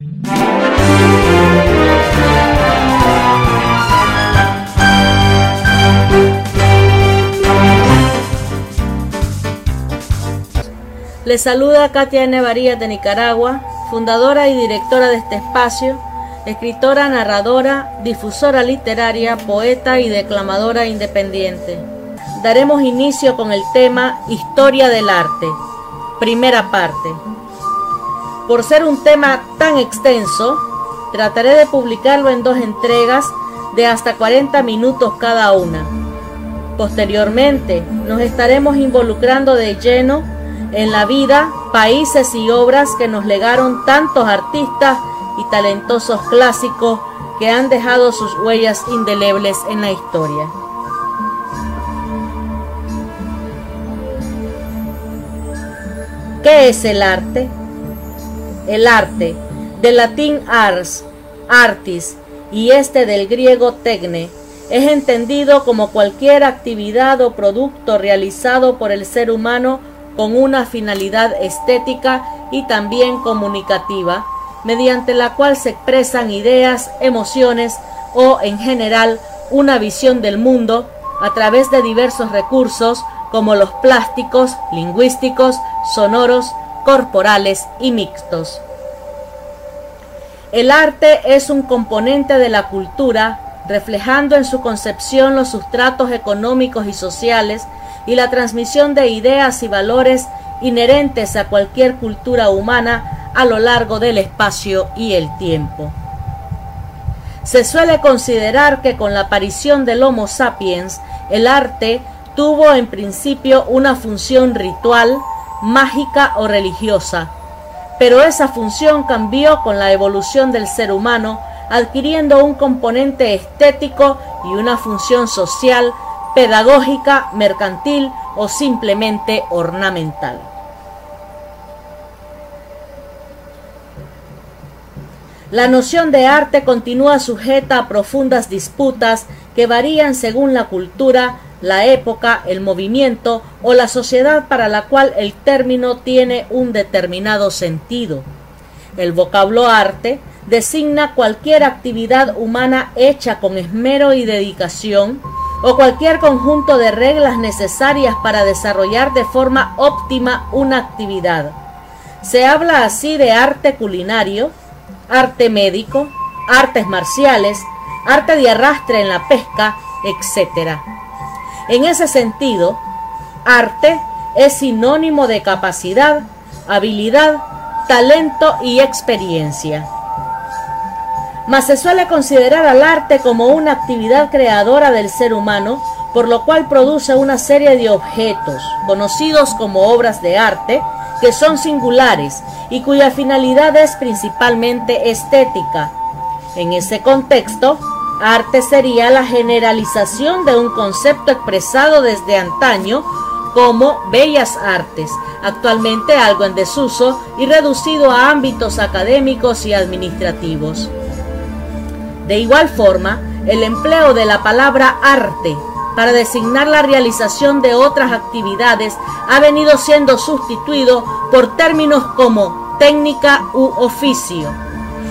Les saluda Katia N. Varías de Nicaragua, fundadora y directora de este espacio, escritora, narradora, difusora literaria, poeta y declamadora independiente. Daremos inicio con el tema Historia del Arte, primera parte. Por ser un tema tan extenso, trataré de publicarlo en dos entregas de hasta 40 minutos cada una. Posteriormente, nos estaremos involucrando de lleno en la vida, países y obras que nos legaron tantos artistas y talentosos clásicos que han dejado sus huellas indelebles en la historia. ¿Qué es el arte? El arte, del latín ars, artis, y este del griego tecne, es entendido como cualquier actividad o producto realizado por el ser humano con una finalidad estética y también comunicativa, mediante la cual se expresan ideas, emociones o, en general, una visión del mundo a través de diversos recursos como los plásticos, lingüísticos, sonoros, corporales y mixtos. El arte es un componente de la cultura, reflejando en su concepción los sustratos económicos y sociales y la transmisión de ideas y valores inherentes a cualquier cultura humana a lo largo del espacio y el tiempo. Se suele considerar que con la aparición del Homo sapiens, el arte tuvo en principio una función ritual, mágica o religiosa, pero esa función cambió con la evolución del ser humano, adquiriendo un componente estético y una función social pedagógica, mercantil o simplemente ornamental. La noción de arte continúa sujeta a profundas disputas que varían según la cultura, la época, el movimiento o la sociedad para la cual el término tiene un determinado sentido. El vocablo arte designa cualquier actividad humana hecha con esmero y dedicación, o cualquier conjunto de reglas necesarias para desarrollar de forma óptima una actividad. Se habla así de arte culinario, arte médico, artes marciales, arte de arrastre en la pesca, etc. En ese sentido, arte es sinónimo de capacidad, habilidad, talento y experiencia mas se suele considerar al arte como una actividad creadora del ser humano, por lo cual produce una serie de objetos, conocidos como obras de arte, que son singulares y cuya finalidad es principalmente estética. En ese contexto, arte sería la generalización de un concepto expresado desde antaño como bellas artes, actualmente algo en desuso y reducido a ámbitos académicos y administrativos. De igual forma, el empleo de la palabra arte para designar la realización de otras actividades ha venido siendo sustituido por términos como técnica u oficio.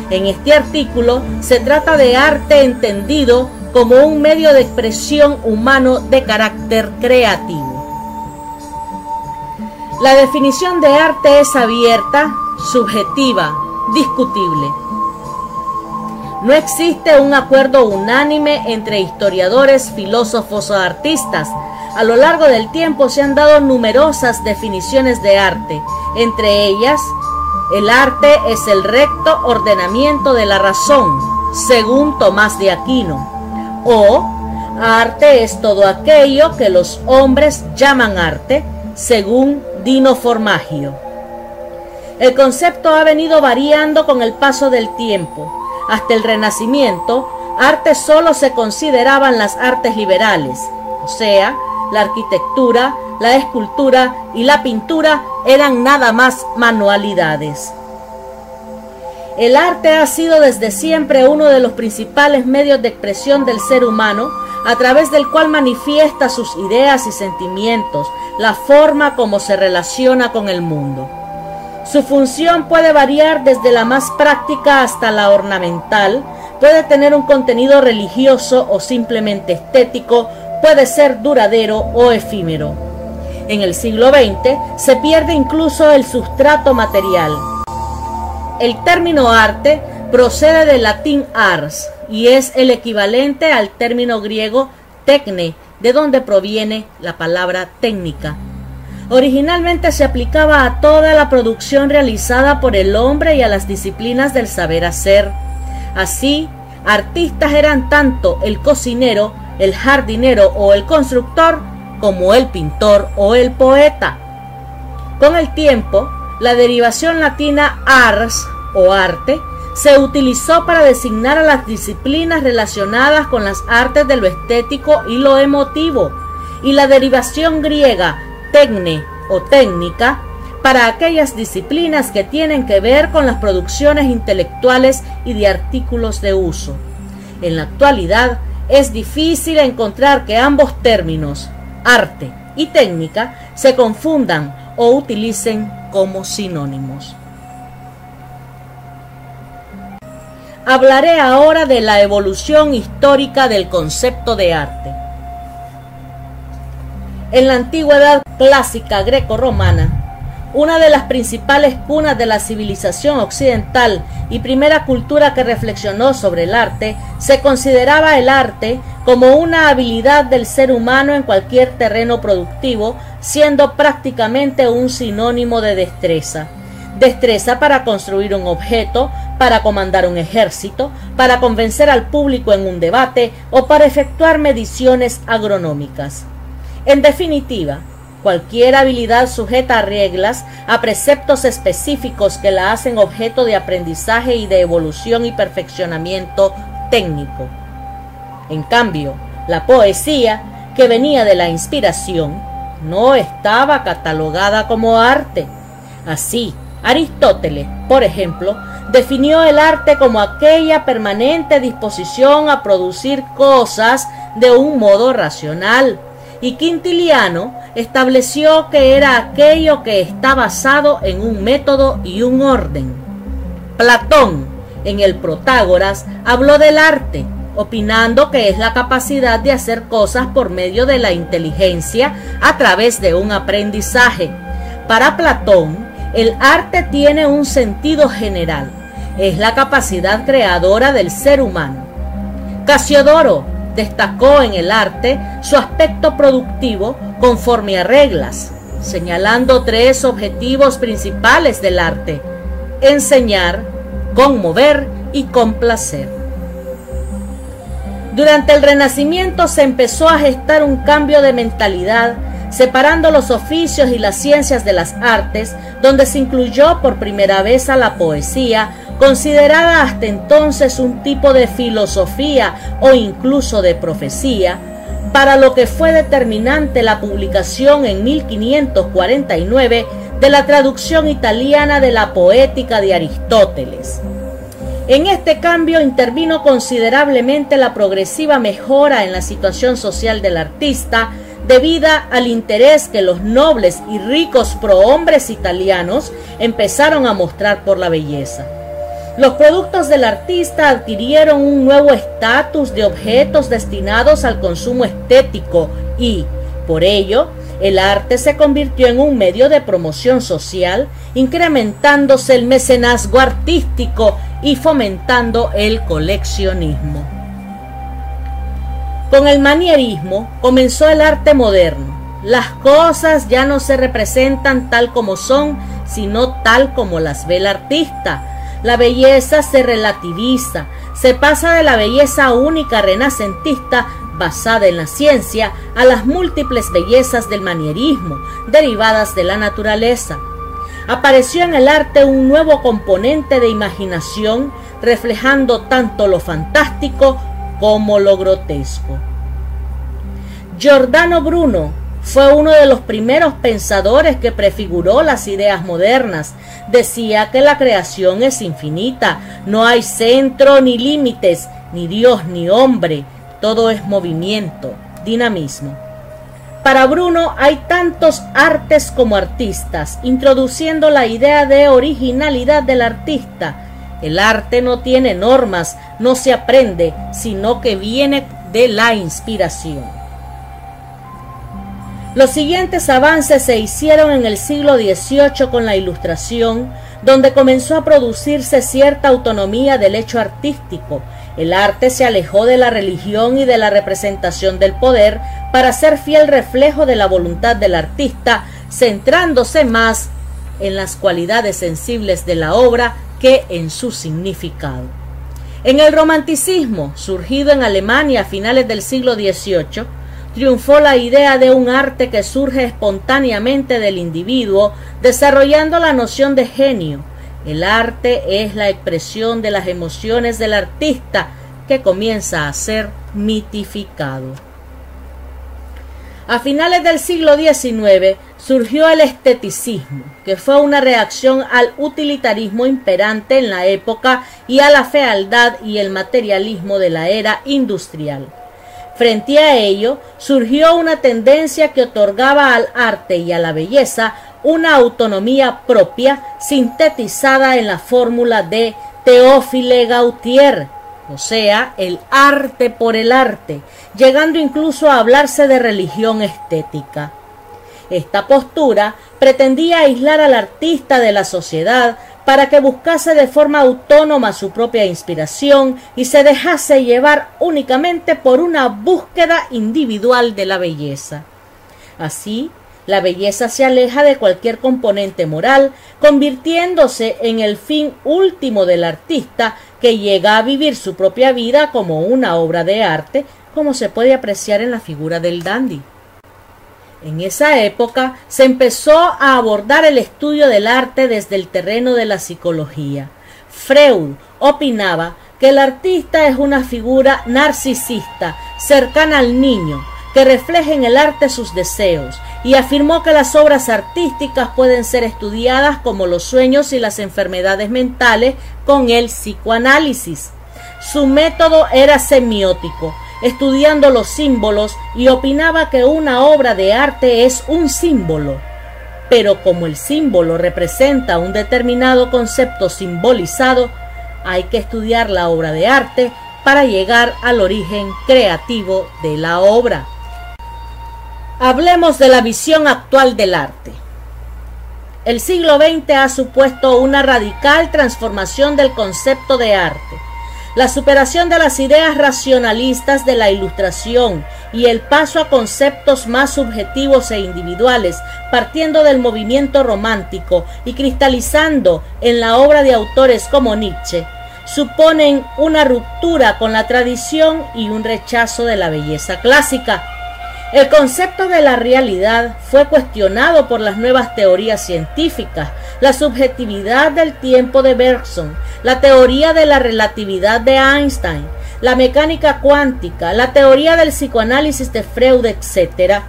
En este artículo se trata de arte entendido como un medio de expresión humano de carácter creativo. La definición de arte es abierta, subjetiva, discutible. No existe un acuerdo unánime entre historiadores, filósofos o artistas. A lo largo del tiempo se han dado numerosas definiciones de arte. Entre ellas, el arte es el recto ordenamiento de la razón, según Tomás de Aquino. O arte es todo aquello que los hombres llaman arte, según Dino Formagio. El concepto ha venido variando con el paso del tiempo. Hasta el Renacimiento, arte solo se consideraban las artes liberales, o sea, la arquitectura, la escultura y la pintura eran nada más manualidades. El arte ha sido desde siempre uno de los principales medios de expresión del ser humano, a través del cual manifiesta sus ideas y sentimientos, la forma como se relaciona con el mundo. Su función puede variar desde la más práctica hasta la ornamental, puede tener un contenido religioso o simplemente estético, puede ser duradero o efímero. En el siglo XX se pierde incluso el sustrato material. El término arte procede del latín ars y es el equivalente al término griego tecne, de donde proviene la palabra técnica. Originalmente se aplicaba a toda la producción realizada por el hombre y a las disciplinas del saber hacer. Así, artistas eran tanto el cocinero, el jardinero o el constructor como el pintor o el poeta. Con el tiempo, la derivación latina ars o arte se utilizó para designar a las disciplinas relacionadas con las artes de lo estético y lo emotivo, y la derivación griega tecne o técnica para aquellas disciplinas que tienen que ver con las producciones intelectuales y de artículos de uso. En la actualidad es difícil encontrar que ambos términos, arte y técnica, se confundan o utilicen como sinónimos. Hablaré ahora de la evolución histórica del concepto de arte. En la antigüedad clásica greco-romana, una de las principales cunas de la civilización occidental y primera cultura que reflexionó sobre el arte, se consideraba el arte como una habilidad del ser humano en cualquier terreno productivo, siendo prácticamente un sinónimo de destreza. Destreza para construir un objeto, para comandar un ejército, para convencer al público en un debate o para efectuar mediciones agronómicas. En definitiva, cualquier habilidad sujeta a reglas, a preceptos específicos que la hacen objeto de aprendizaje y de evolución y perfeccionamiento técnico. En cambio, la poesía, que venía de la inspiración, no estaba catalogada como arte. Así, Aristóteles, por ejemplo, definió el arte como aquella permanente disposición a producir cosas de un modo racional, y Quintiliano estableció que era aquello que está basado en un método y un orden. Platón, en el Protágoras, habló del arte, opinando que es la capacidad de hacer cosas por medio de la inteligencia a través de un aprendizaje. Para Platón, el arte tiene un sentido general, es la capacidad creadora del ser humano. Casiodoro destacó en el arte su aspecto productivo conforme a reglas, señalando tres objetivos principales del arte, enseñar, conmover y complacer. Durante el Renacimiento se empezó a gestar un cambio de mentalidad, separando los oficios y las ciencias de las artes, donde se incluyó por primera vez a la poesía, considerada hasta entonces un tipo de filosofía o incluso de profecía, para lo que fue determinante la publicación en 1549 de la traducción italiana de la poética de Aristóteles. En este cambio intervino considerablemente la progresiva mejora en la situación social del artista, debida al interés que los nobles y ricos prohombres italianos empezaron a mostrar por la belleza. Los productos del artista adquirieron un nuevo estatus de objetos destinados al consumo estético y, por ello, el arte se convirtió en un medio de promoción social, incrementándose el mecenazgo artístico y fomentando el coleccionismo. Con el manierismo comenzó el arte moderno. Las cosas ya no se representan tal como son, sino tal como las ve el artista la belleza se relativiza, se pasa de la belleza única renacentista basada en la ciencia a las múltiples bellezas del manierismo derivadas de la naturaleza. apareció en el arte un nuevo componente de imaginación reflejando tanto lo fantástico como lo grotesco. Giordano Bruno fue uno de los primeros pensadores que prefiguró las ideas modernas. Decía que la creación es infinita, no hay centro ni límites, ni Dios ni hombre, todo es movimiento, dinamismo. Para Bruno hay tantos artes como artistas, introduciendo la idea de originalidad del artista. El arte no tiene normas, no se aprende, sino que viene de la inspiración. Los siguientes avances se hicieron en el siglo XVIII con la Ilustración, donde comenzó a producirse cierta autonomía del hecho artístico. El arte se alejó de la religión y de la representación del poder para ser fiel reflejo de la voluntad del artista, centrándose más en las cualidades sensibles de la obra que en su significado. En el romanticismo, surgido en Alemania a finales del siglo XVIII, triunfó la idea de un arte que surge espontáneamente del individuo, desarrollando la noción de genio. El arte es la expresión de las emociones del artista que comienza a ser mitificado. A finales del siglo XIX surgió el esteticismo, que fue una reacción al utilitarismo imperante en la época y a la fealdad y el materialismo de la era industrial. Frente a ello, surgió una tendencia que otorgaba al arte y a la belleza una autonomía propia sintetizada en la fórmula de Teófile Gautier, o sea, el arte por el arte, llegando incluso a hablarse de religión estética. Esta postura pretendía aislar al artista de la sociedad para que buscase de forma autónoma su propia inspiración y se dejase llevar únicamente por una búsqueda individual de la belleza. Así, la belleza se aleja de cualquier componente moral, convirtiéndose en el fin último del artista que llega a vivir su propia vida como una obra de arte, como se puede apreciar en la figura del dandy. En esa época se empezó a abordar el estudio del arte desde el terreno de la psicología. Freud opinaba que el artista es una figura narcisista, cercana al niño, que refleja en el arte sus deseos, y afirmó que las obras artísticas pueden ser estudiadas como los sueños y las enfermedades mentales con el psicoanálisis. Su método era semiótico, estudiando los símbolos y opinaba que una obra de arte es un símbolo. Pero como el símbolo representa un determinado concepto simbolizado, hay que estudiar la obra de arte para llegar al origen creativo de la obra. Hablemos de la visión actual del arte. El siglo XX ha supuesto una radical transformación del concepto de arte la superación de las ideas racionalistas de la ilustración y el paso a conceptos más subjetivos e individuales, partiendo del movimiento romántico y cristalizando en la obra de autores como Nietzsche, suponen una ruptura con la tradición y un rechazo de la belleza clásica. El concepto de la realidad fue cuestionado por las nuevas teorías científicas, la subjetividad del tiempo de Bergson, la teoría de la relatividad de Einstein, la mecánica cuántica, la teoría del psicoanálisis de Freud, etc.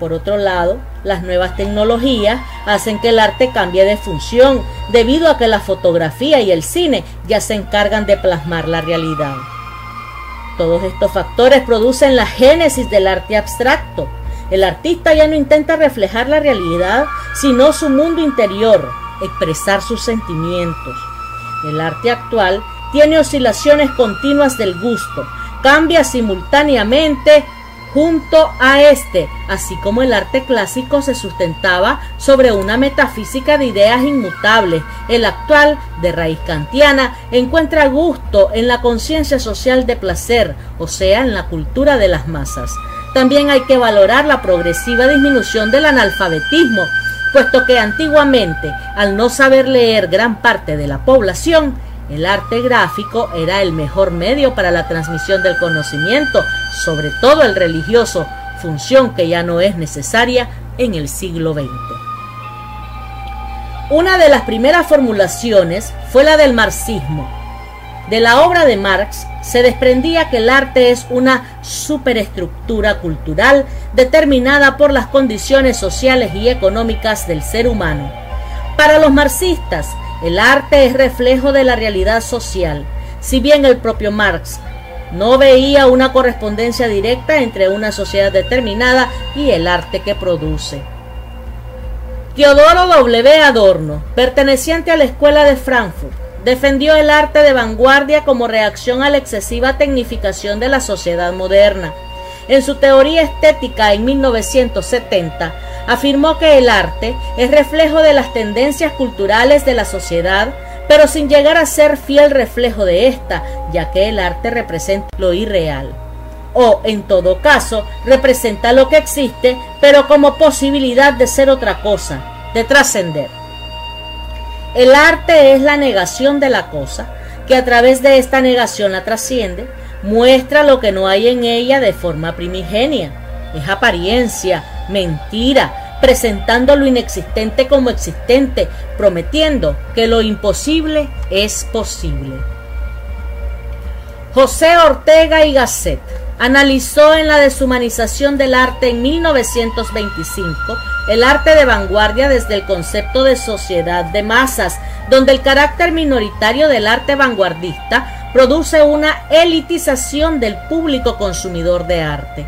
Por otro lado, las nuevas tecnologías hacen que el arte cambie de función, debido a que la fotografía y el cine ya se encargan de plasmar la realidad. Todos estos factores producen la génesis del arte abstracto. El artista ya no intenta reflejar la realidad, sino su mundo interior, expresar sus sentimientos. El arte actual tiene oscilaciones continuas del gusto, cambia simultáneamente junto a este, así como el arte clásico se sustentaba sobre una metafísica de ideas inmutables, el actual, de raíz kantiana, encuentra gusto en la conciencia social de placer, o sea, en la cultura de las masas. También hay que valorar la progresiva disminución del analfabetismo, puesto que antiguamente, al no saber leer gran parte de la población, el arte gráfico era el mejor medio para la transmisión del conocimiento, sobre todo el religioso, función que ya no es necesaria en el siglo XX. Una de las primeras formulaciones fue la del marxismo. De la obra de Marx se desprendía que el arte es una superestructura cultural determinada por las condiciones sociales y económicas del ser humano. Para los marxistas, el arte es reflejo de la realidad social, si bien el propio Marx no veía una correspondencia directa entre una sociedad determinada y el arte que produce. Teodoro W. Adorno, perteneciente a la Escuela de Frankfurt, defendió el arte de vanguardia como reacción a la excesiva tecnificación de la sociedad moderna. En su teoría estética en 1970, afirmó que el arte es reflejo de las tendencias culturales de la sociedad, pero sin llegar a ser fiel reflejo de ésta, ya que el arte representa lo irreal. O, en todo caso, representa lo que existe, pero como posibilidad de ser otra cosa, de trascender. El arte es la negación de la cosa, que a través de esta negación la trasciende, muestra lo que no hay en ella de forma primigenia. Es apariencia, mentira, presentando lo inexistente como existente, prometiendo que lo imposible es posible. José Ortega y Gasset analizó en la deshumanización del arte en 1925 el arte de vanguardia desde el concepto de sociedad de masas, donde el carácter minoritario del arte vanguardista produce una elitización del público consumidor de arte.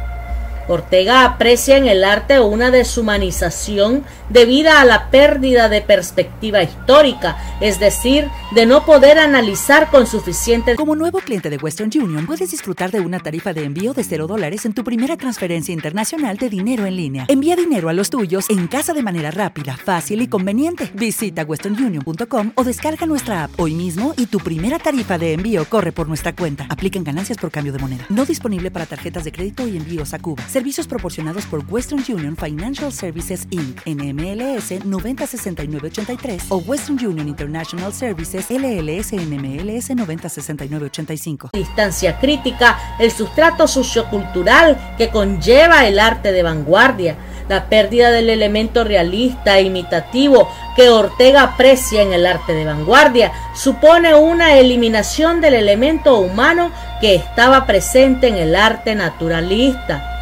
Ortega aprecia en el arte una deshumanización debida a la pérdida de perspectiva histórica, es decir, de no poder analizar con suficiente. Como nuevo cliente de Western Union, puedes disfrutar de una tarifa de envío de 0 dólares en tu primera transferencia internacional de dinero en línea. Envía dinero a los tuyos en casa de manera rápida, fácil y conveniente. Visita westernunion.com o descarga nuestra app hoy mismo y tu primera tarifa de envío corre por nuestra cuenta. Aplican ganancias por cambio de moneda. No disponible para tarjetas de crédito y envíos a Cuba. Servicios proporcionados por Western Union Financial Services Inc. NMLS 906983 o Western Union International Services LLS NMLS 906985. Distancia crítica, el sustrato sociocultural que conlleva el arte de vanguardia, la pérdida del elemento realista e imitativo que Ortega aprecia en el arte de vanguardia, supone una eliminación del elemento humano que estaba presente en el arte naturalista.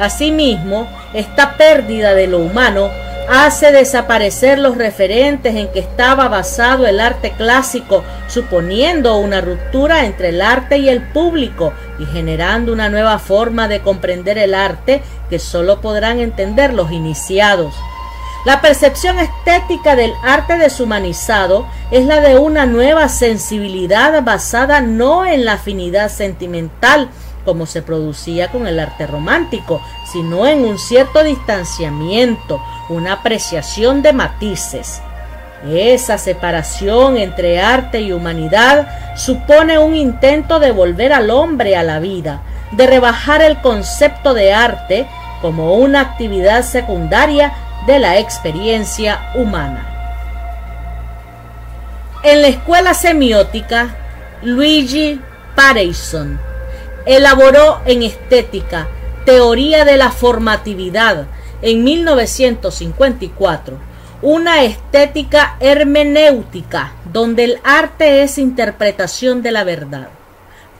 Asimismo, esta pérdida de lo humano hace desaparecer los referentes en que estaba basado el arte clásico, suponiendo una ruptura entre el arte y el público y generando una nueva forma de comprender el arte que solo podrán entender los iniciados. La percepción estética del arte deshumanizado es la de una nueva sensibilidad basada no en la afinidad sentimental, como se producía con el arte romántico, sino en un cierto distanciamiento, una apreciación de matices. Esa separación entre arte y humanidad supone un intento de volver al hombre a la vida, de rebajar el concepto de arte como una actividad secundaria de la experiencia humana. En la escuela semiótica, Luigi Pareison elaboró en estética Teoría de la Formatividad en 1954, una estética hermenéutica donde el arte es interpretación de la verdad.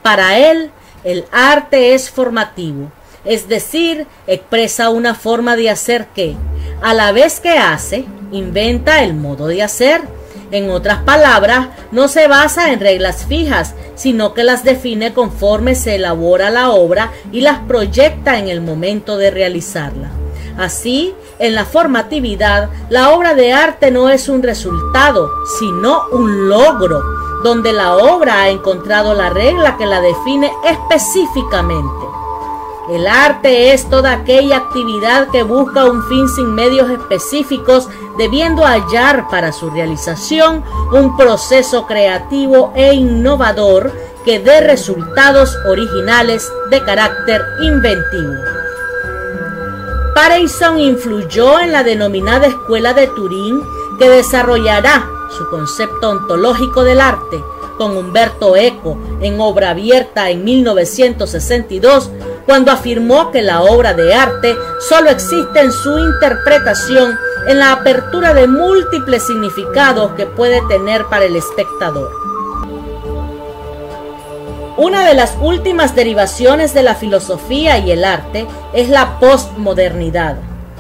Para él, el arte es formativo, es decir, expresa una forma de hacer que, a la vez que hace, inventa el modo de hacer en otras palabras, no se basa en reglas fijas, sino que las define conforme se elabora la obra y las proyecta en el momento de realizarla. Así, en la formatividad, la obra de arte no es un resultado, sino un logro, donde la obra ha encontrado la regla que la define específicamente. El arte es toda aquella actividad que busca un fin sin medios específicos, debiendo hallar para su realización un proceso creativo e innovador que dé resultados originales de carácter inventivo. Pareyson influyó en la denominada Escuela de Turín que desarrollará su concepto ontológico del arte con Humberto Eco en obra abierta en 1962 cuando afirmó que la obra de arte solo existe en su interpretación, en la apertura de múltiples significados que puede tener para el espectador. Una de las últimas derivaciones de la filosofía y el arte es la postmodernidad,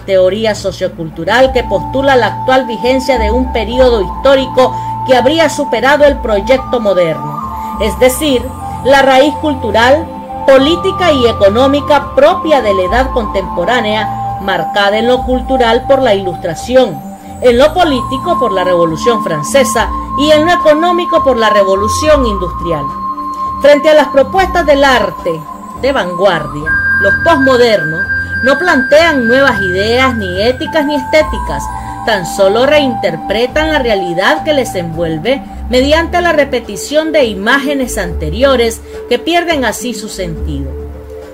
teoría sociocultural que postula la actual vigencia de un periodo histórico que habría superado el proyecto moderno, es decir, la raíz cultural, política y económica propia de la edad contemporánea, marcada en lo cultural por la Ilustración, en lo político por la Revolución Francesa y en lo económico por la Revolución Industrial. Frente a las propuestas del arte de vanguardia, los postmodernos no plantean nuevas ideas ni éticas ni estéticas, tan solo reinterpretan la realidad que les envuelve mediante la repetición de imágenes anteriores que pierden así su sentido.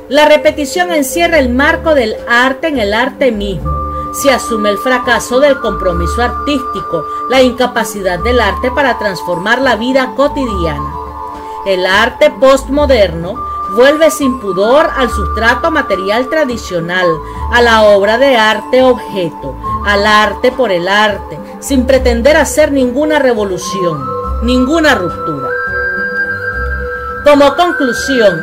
La repetición encierra el marco del arte en el arte mismo. Se asume el fracaso del compromiso artístico, la incapacidad del arte para transformar la vida cotidiana. El arte postmoderno vuelve sin pudor al sustrato material tradicional, a la obra de arte objeto, al arte por el arte, sin pretender hacer ninguna revolución, ninguna ruptura. Como conclusión,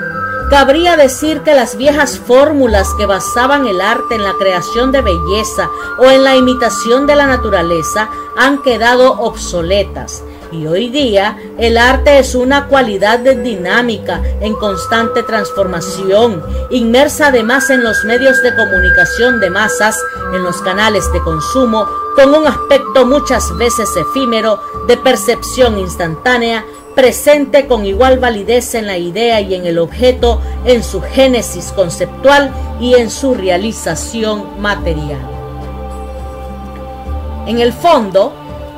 cabría decir que las viejas fórmulas que basaban el arte en la creación de belleza o en la imitación de la naturaleza han quedado obsoletas y hoy día el arte es una cualidad dinámica, en constante transformación, inmersa además en los medios de comunicación de masas, en los canales de consumo, con un aspecto muchas veces efímero, de percepción instantánea, presente con igual validez en la idea y en el objeto, en su génesis conceptual y en su realización material. En el fondo,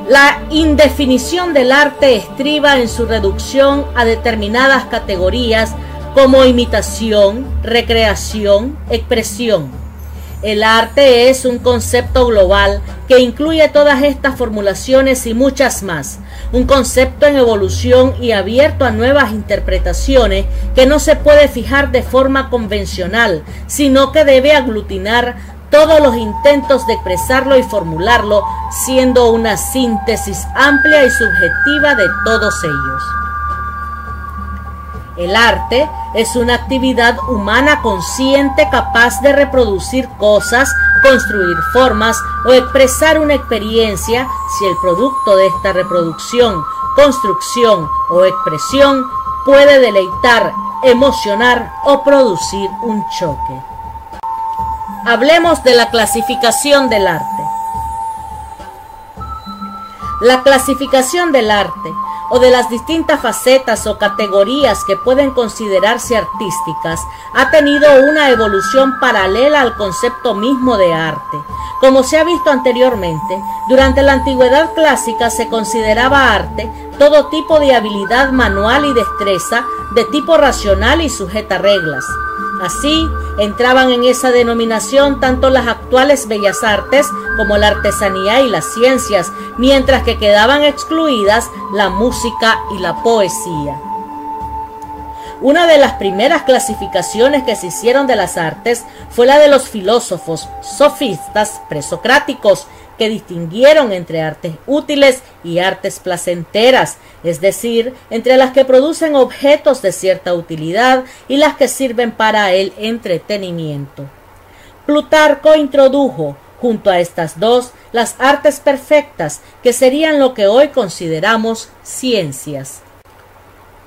la indefinición del arte estriba en su reducción a determinadas categorías como imitación, recreación, expresión. El arte es un concepto global que incluye todas estas formulaciones y muchas más, un concepto en evolución y abierto a nuevas interpretaciones que no se puede fijar de forma convencional, sino que debe aglutinar todos los intentos de expresarlo y formularlo, siendo una síntesis amplia y subjetiva de todos ellos. El arte es una actividad humana consciente capaz de reproducir cosas, construir formas o expresar una experiencia si el producto de esta reproducción, construcción o expresión puede deleitar, emocionar o producir un choque. Hablemos de la clasificación del arte. La clasificación del arte o de las distintas facetas o categorías que pueden considerarse artísticas ha tenido una evolución paralela al concepto mismo de arte. Como se ha visto anteriormente, durante la antigüedad clásica se consideraba arte todo tipo de habilidad manual y destreza de tipo racional y sujeta a reglas. Así, entraban en esa denominación tanto las actuales bellas artes como la artesanía y las ciencias, mientras que quedaban excluidas la música y la poesía. Una de las primeras clasificaciones que se hicieron de las artes fue la de los filósofos sofistas presocráticos, que distinguieron entre artes útiles y artes placenteras, es decir, entre las que producen objetos de cierta utilidad y las que sirven para el entretenimiento. Plutarco introdujo junto a estas dos las artes perfectas, que serían lo que hoy consideramos ciencias.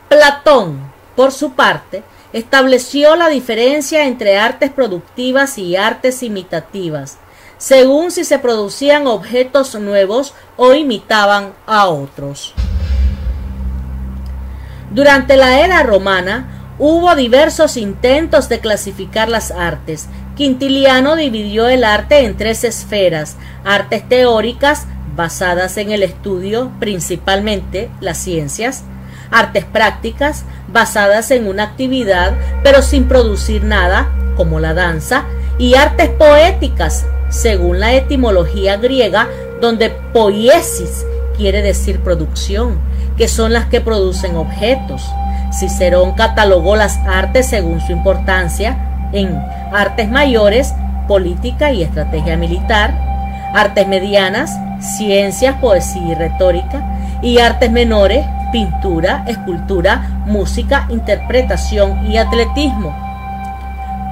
Platón, por su parte, estableció la diferencia entre artes productivas y artes imitativas, según si se producían objetos nuevos o imitaban a otros. Durante la era romana hubo diversos intentos de clasificar las artes. Quintiliano dividió el arte en tres esferas, artes teóricas basadas en el estudio, principalmente las ciencias, artes prácticas basadas en una actividad pero sin producir nada, como la danza, y artes poéticas según la etimología griega, donde poiesis quiere decir producción, que son las que producen objetos. Cicerón catalogó las artes según su importancia, en artes mayores, política y estrategia militar, artes medianas, ciencias, poesía y retórica, y artes menores, pintura, escultura, música, interpretación y atletismo.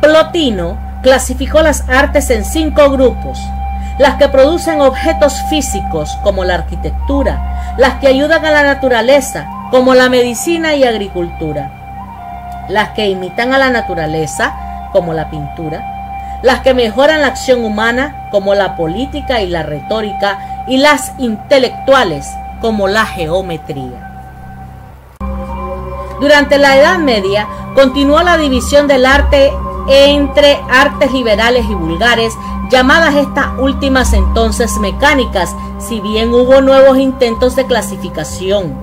Plotino clasificó las artes en cinco grupos, las que producen objetos físicos como la arquitectura, las que ayudan a la naturaleza como la medicina y agricultura, las que imitan a la naturaleza como la pintura, las que mejoran la acción humana como la política y la retórica. Y las intelectuales como la geometría. Durante la Edad Media continuó la división del arte entre artes liberales y vulgares, llamadas estas últimas entonces mecánicas, si bien hubo nuevos intentos de clasificación.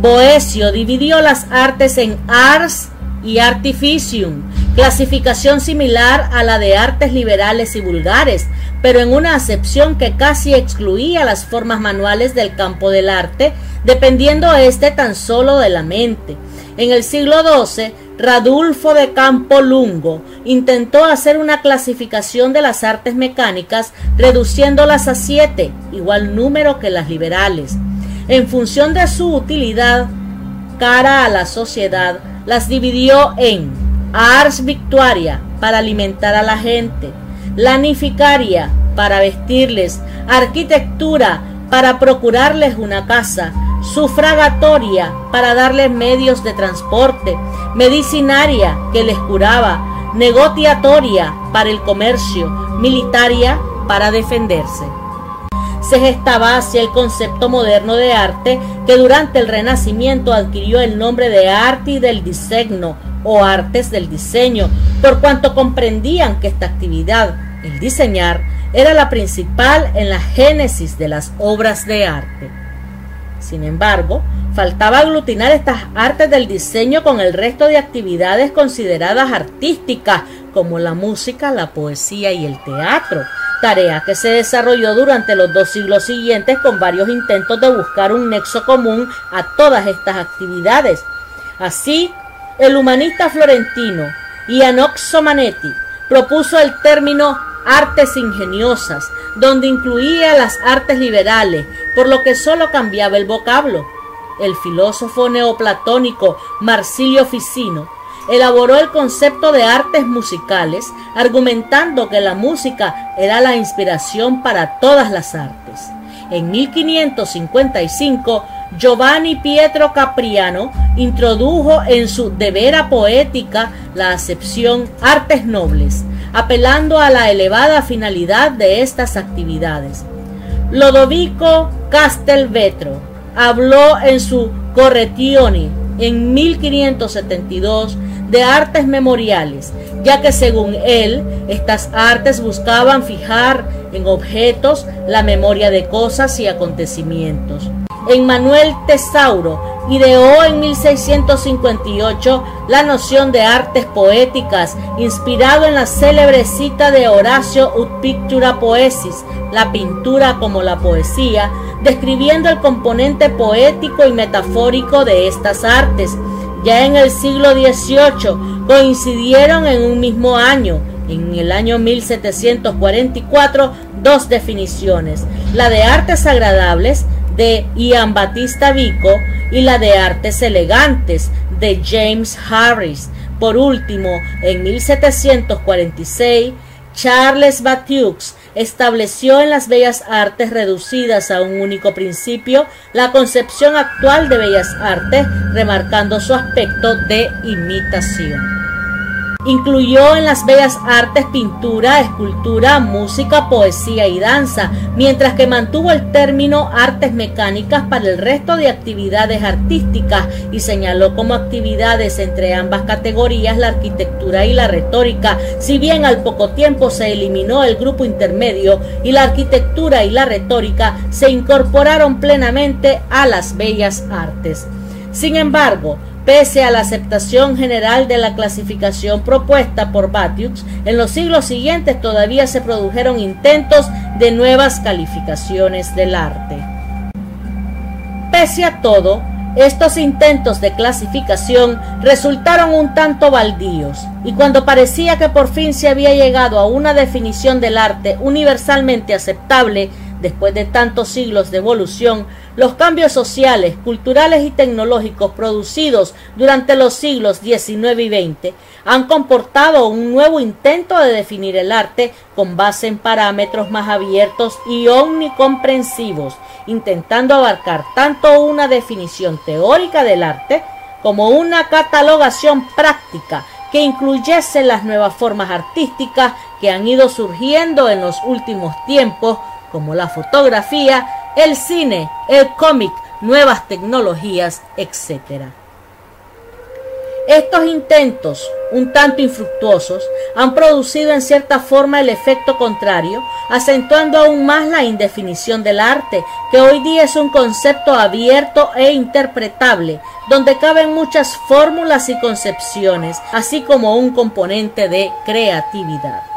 Boesio dividió las artes en ars y artificium, clasificación similar a la de artes liberales y vulgares, pero en una acepción que casi excluía las formas manuales del campo del arte, dependiendo éste tan solo de la mente. En el siglo XII, Radulfo de Campo Lungo intentó hacer una clasificación de las artes mecánicas reduciéndolas a siete, igual número que las liberales. En función de su utilidad cara a la sociedad, las dividió en ars victuaria para alimentar a la gente, lanificaria para vestirles, arquitectura para procurarles una casa, sufragatoria para darles medios de transporte, medicinaria que les curaba, negociatoria para el comercio, militaria para defenderse. Se gestaba hacia el concepto moderno de arte que durante el Renacimiento adquirió el nombre de arte del diseño o artes del diseño, por cuanto comprendían que esta actividad, el diseñar, era la principal en la génesis de las obras de arte. Sin embargo, faltaba aglutinar estas artes del diseño con el resto de actividades consideradas artísticas, como la música, la poesía y el teatro, tarea que se desarrolló durante los dos siglos siguientes con varios intentos de buscar un nexo común a todas estas actividades. Así, el humanista florentino Ianoxo Manetti propuso el término artes ingeniosas, donde incluía las artes liberales, por lo que solo cambiaba el vocablo. El filósofo neoplatónico Marsilio Ficino elaboró el concepto de artes musicales, argumentando que la música era la inspiración para todas las artes. En 1555, Giovanni Pietro Capriano introdujo en su De Vera Poética la acepción artes nobles, apelando a la elevada finalidad de estas actividades. Lodovico Castelvetro habló en su Corretione en 1572 de artes memoriales, ya que según él, estas artes buscaban fijar en objetos la memoria de cosas y acontecimientos. En Manuel Tesauro ideó en 1658 la noción de artes poéticas, inspirado en la célebre cita de Horacio Ut Pictura Poesis, la pintura como la poesía, describiendo el componente poético y metafórico de estas artes. Ya en el siglo XVIII coincidieron en un mismo año, en el año 1744, dos definiciones, la de artes agradables de Ian Batista Vico y la de Artes Elegantes de James Harris. Por último, en 1746, Charles Batiux estableció en las bellas artes reducidas a un único principio la concepción actual de bellas artes, remarcando su aspecto de imitación. Incluyó en las bellas artes pintura, escultura, música, poesía y danza, mientras que mantuvo el término artes mecánicas para el resto de actividades artísticas y señaló como actividades entre ambas categorías la arquitectura y la retórica, si bien al poco tiempo se eliminó el grupo intermedio y la arquitectura y la retórica se incorporaron plenamente a las bellas artes. Sin embargo, Pese a la aceptación general de la clasificación propuesta por Batiux, en los siglos siguientes todavía se produjeron intentos de nuevas calificaciones del arte. Pese a todo, Estos intentos de clasificación resultaron un tanto baldíos, y cuando parecía que por fin se había llegado a una definición del arte universalmente aceptable, después de tantos siglos de evolución, los cambios sociales, culturales y tecnológicos producidos durante los siglos XIX y XX han comportado un nuevo intento de definir el arte con base en parámetros más abiertos y omnicomprensivos, intentando abarcar tanto una definición teórica del arte como una catalogación práctica que incluyese las nuevas formas artísticas que han ido surgiendo en los últimos tiempos, como la fotografía, el cine, el cómic, nuevas tecnologías, etc. Estos intentos, un tanto infructuosos, han producido en cierta forma el efecto contrario, acentuando aún más la indefinición del arte, que hoy día es un concepto abierto e interpretable, donde caben muchas fórmulas y concepciones, así como un componente de creatividad.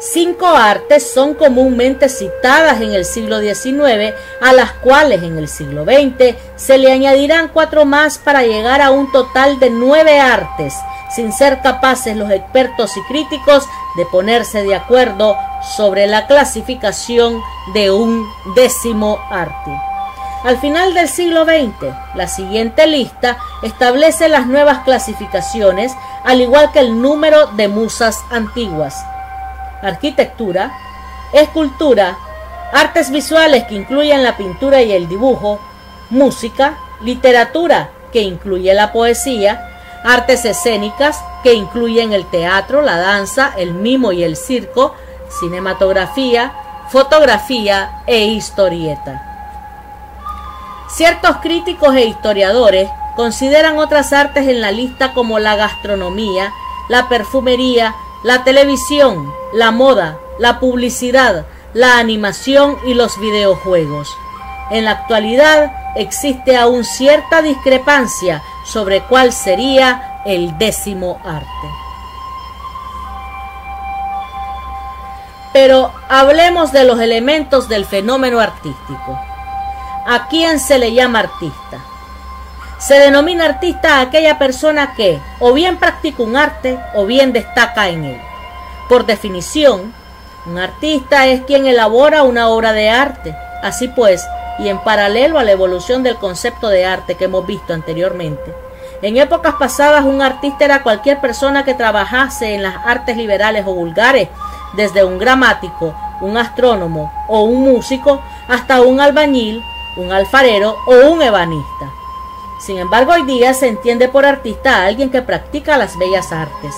Cinco artes son comúnmente citadas en el siglo XIX, a las cuales en el siglo XX se le añadirán cuatro más para llegar a un total de nueve artes, sin ser capaces los expertos y críticos de ponerse de acuerdo sobre la clasificación de un décimo arte. Al final del siglo XX, la siguiente lista establece las nuevas clasificaciones, al igual que el número de musas antiguas arquitectura, escultura, artes visuales que incluyen la pintura y el dibujo, música, literatura que incluye la poesía, artes escénicas que incluyen el teatro, la danza, el mimo y el circo, cinematografía, fotografía e historieta. Ciertos críticos e historiadores consideran otras artes en la lista como la gastronomía, la perfumería, la televisión, la moda, la publicidad, la animación y los videojuegos. En la actualidad existe aún cierta discrepancia sobre cuál sería el décimo arte. Pero hablemos de los elementos del fenómeno artístico. ¿A quién se le llama artista? Se denomina artista a aquella persona que o bien practica un arte o bien destaca en él. Por definición, un artista es quien elabora una obra de arte. Así pues, y en paralelo a la evolución del concepto de arte que hemos visto anteriormente, en épocas pasadas un artista era cualquier persona que trabajase en las artes liberales o vulgares, desde un gramático, un astrónomo o un músico, hasta un albañil, un alfarero o un ebanista. Sin embargo, hoy día se entiende por artista a alguien que practica las bellas artes.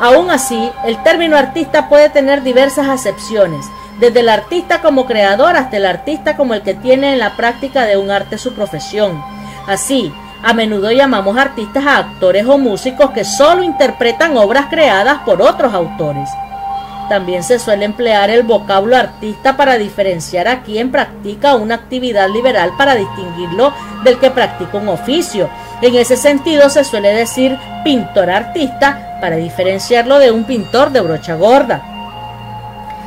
Aún así, el término artista puede tener diversas acepciones, desde el artista como creador hasta el artista como el que tiene en la práctica de un arte su profesión. Así, a menudo llamamos artistas a actores o músicos que solo interpretan obras creadas por otros autores. También se suele emplear el vocablo artista para diferenciar a quien practica una actividad liberal para distinguirlo del que practica un oficio. En ese sentido se suele decir pintor artista para diferenciarlo de un pintor de brocha gorda.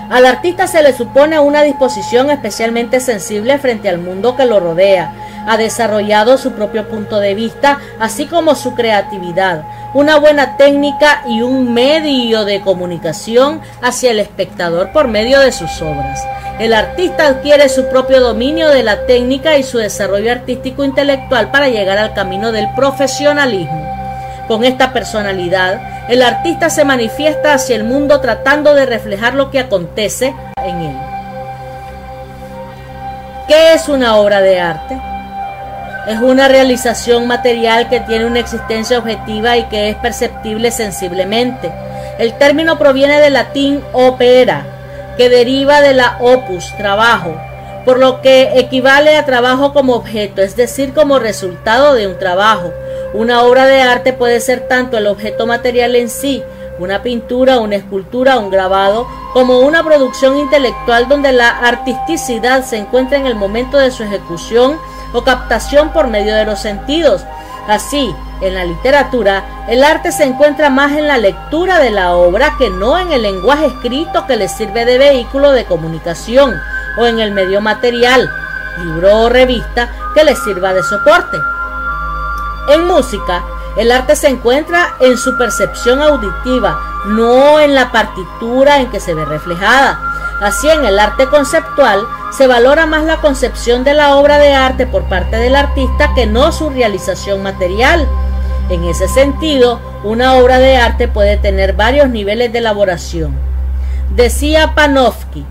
Al artista se le supone una disposición especialmente sensible frente al mundo que lo rodea. Ha desarrollado su propio punto de vista, así como su creatividad una buena técnica y un medio de comunicación hacia el espectador por medio de sus obras. El artista adquiere su propio dominio de la técnica y su desarrollo artístico intelectual para llegar al camino del profesionalismo. Con esta personalidad, el artista se manifiesta hacia el mundo tratando de reflejar lo que acontece en él. ¿Qué es una obra de arte? Es una realización material que tiene una existencia objetiva y que es perceptible sensiblemente. El término proviene del latín opera, que deriva de la opus, trabajo, por lo que equivale a trabajo como objeto, es decir, como resultado de un trabajo. Una obra de arte puede ser tanto el objeto material en sí, una pintura, una escultura, un grabado, como una producción intelectual donde la artisticidad se encuentra en el momento de su ejecución o captación por medio de los sentidos. Así, en la literatura, el arte se encuentra más en la lectura de la obra que no en el lenguaje escrito que le sirve de vehículo de comunicación o en el medio material, libro o revista, que les sirva de soporte. En música, el arte se encuentra en su percepción auditiva, no en la partitura en que se ve reflejada. Así en el arte conceptual se valora más la concepción de la obra de arte por parte del artista que no su realización material. En ese sentido, una obra de arte puede tener varios niveles de elaboración. Decía Panofsky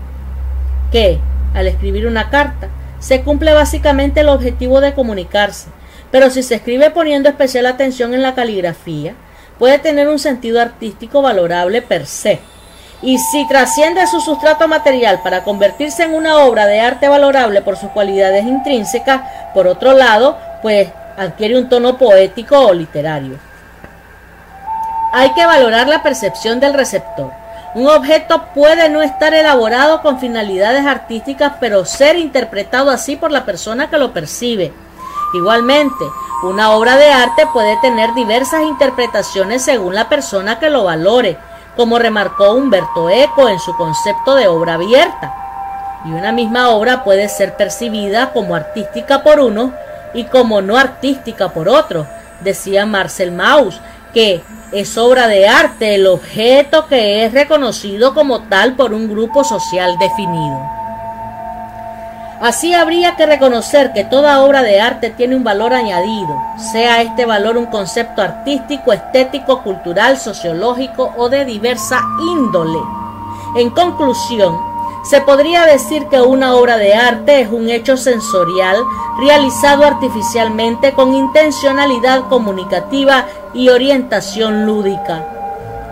que, al escribir una carta, se cumple básicamente el objetivo de comunicarse, pero si se escribe poniendo especial atención en la caligrafía, puede tener un sentido artístico valorable per se. Y si trasciende su sustrato material para convertirse en una obra de arte valorable por sus cualidades intrínsecas, por otro lado, pues adquiere un tono poético o literario. Hay que valorar la percepción del receptor. Un objeto puede no estar elaborado con finalidades artísticas, pero ser interpretado así por la persona que lo percibe. Igualmente, una obra de arte puede tener diversas interpretaciones según la persona que lo valore, como remarcó Humberto Eco en su concepto de obra abierta. Y una misma obra puede ser percibida como artística por uno y como no artística por otro, decía Marcel Mauss, que es obra de arte el objeto que es reconocido como tal por un grupo social definido. Así habría que reconocer que toda obra de arte tiene un valor añadido, sea este valor un concepto artístico, estético, cultural, sociológico o de diversa índole. En conclusión, se podría decir que una obra de arte es un hecho sensorial realizado artificialmente con intencionalidad comunicativa y orientación lúdica.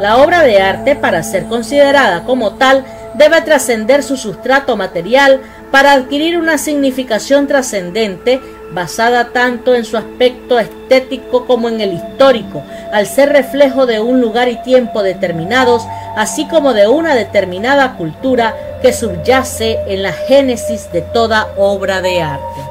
La obra de arte, para ser considerada como tal, debe trascender su sustrato material para adquirir una significación trascendente basada tanto en su aspecto estético como en el histórico, al ser reflejo de un lugar y tiempo determinados, así como de una determinada cultura que subyace en la génesis de toda obra de arte.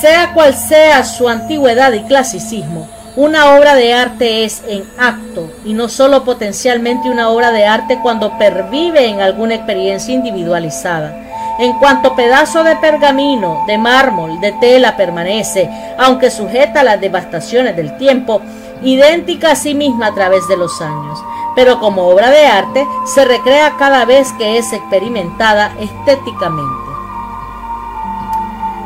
Sea cual sea su antigüedad y clasicismo, una obra de arte es en acto y no solo potencialmente una obra de arte cuando pervive en alguna experiencia individualizada. En cuanto pedazo de pergamino, de mármol, de tela permanece, aunque sujeta a las devastaciones del tiempo, idéntica a sí misma a través de los años, pero como obra de arte se recrea cada vez que es experimentada estéticamente.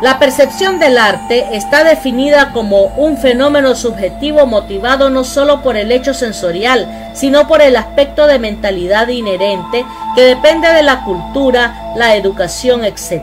La percepción del arte está definida como un fenómeno subjetivo motivado no solo por el hecho sensorial, sino por el aspecto de mentalidad inherente que depende de la cultura, la educación, etc.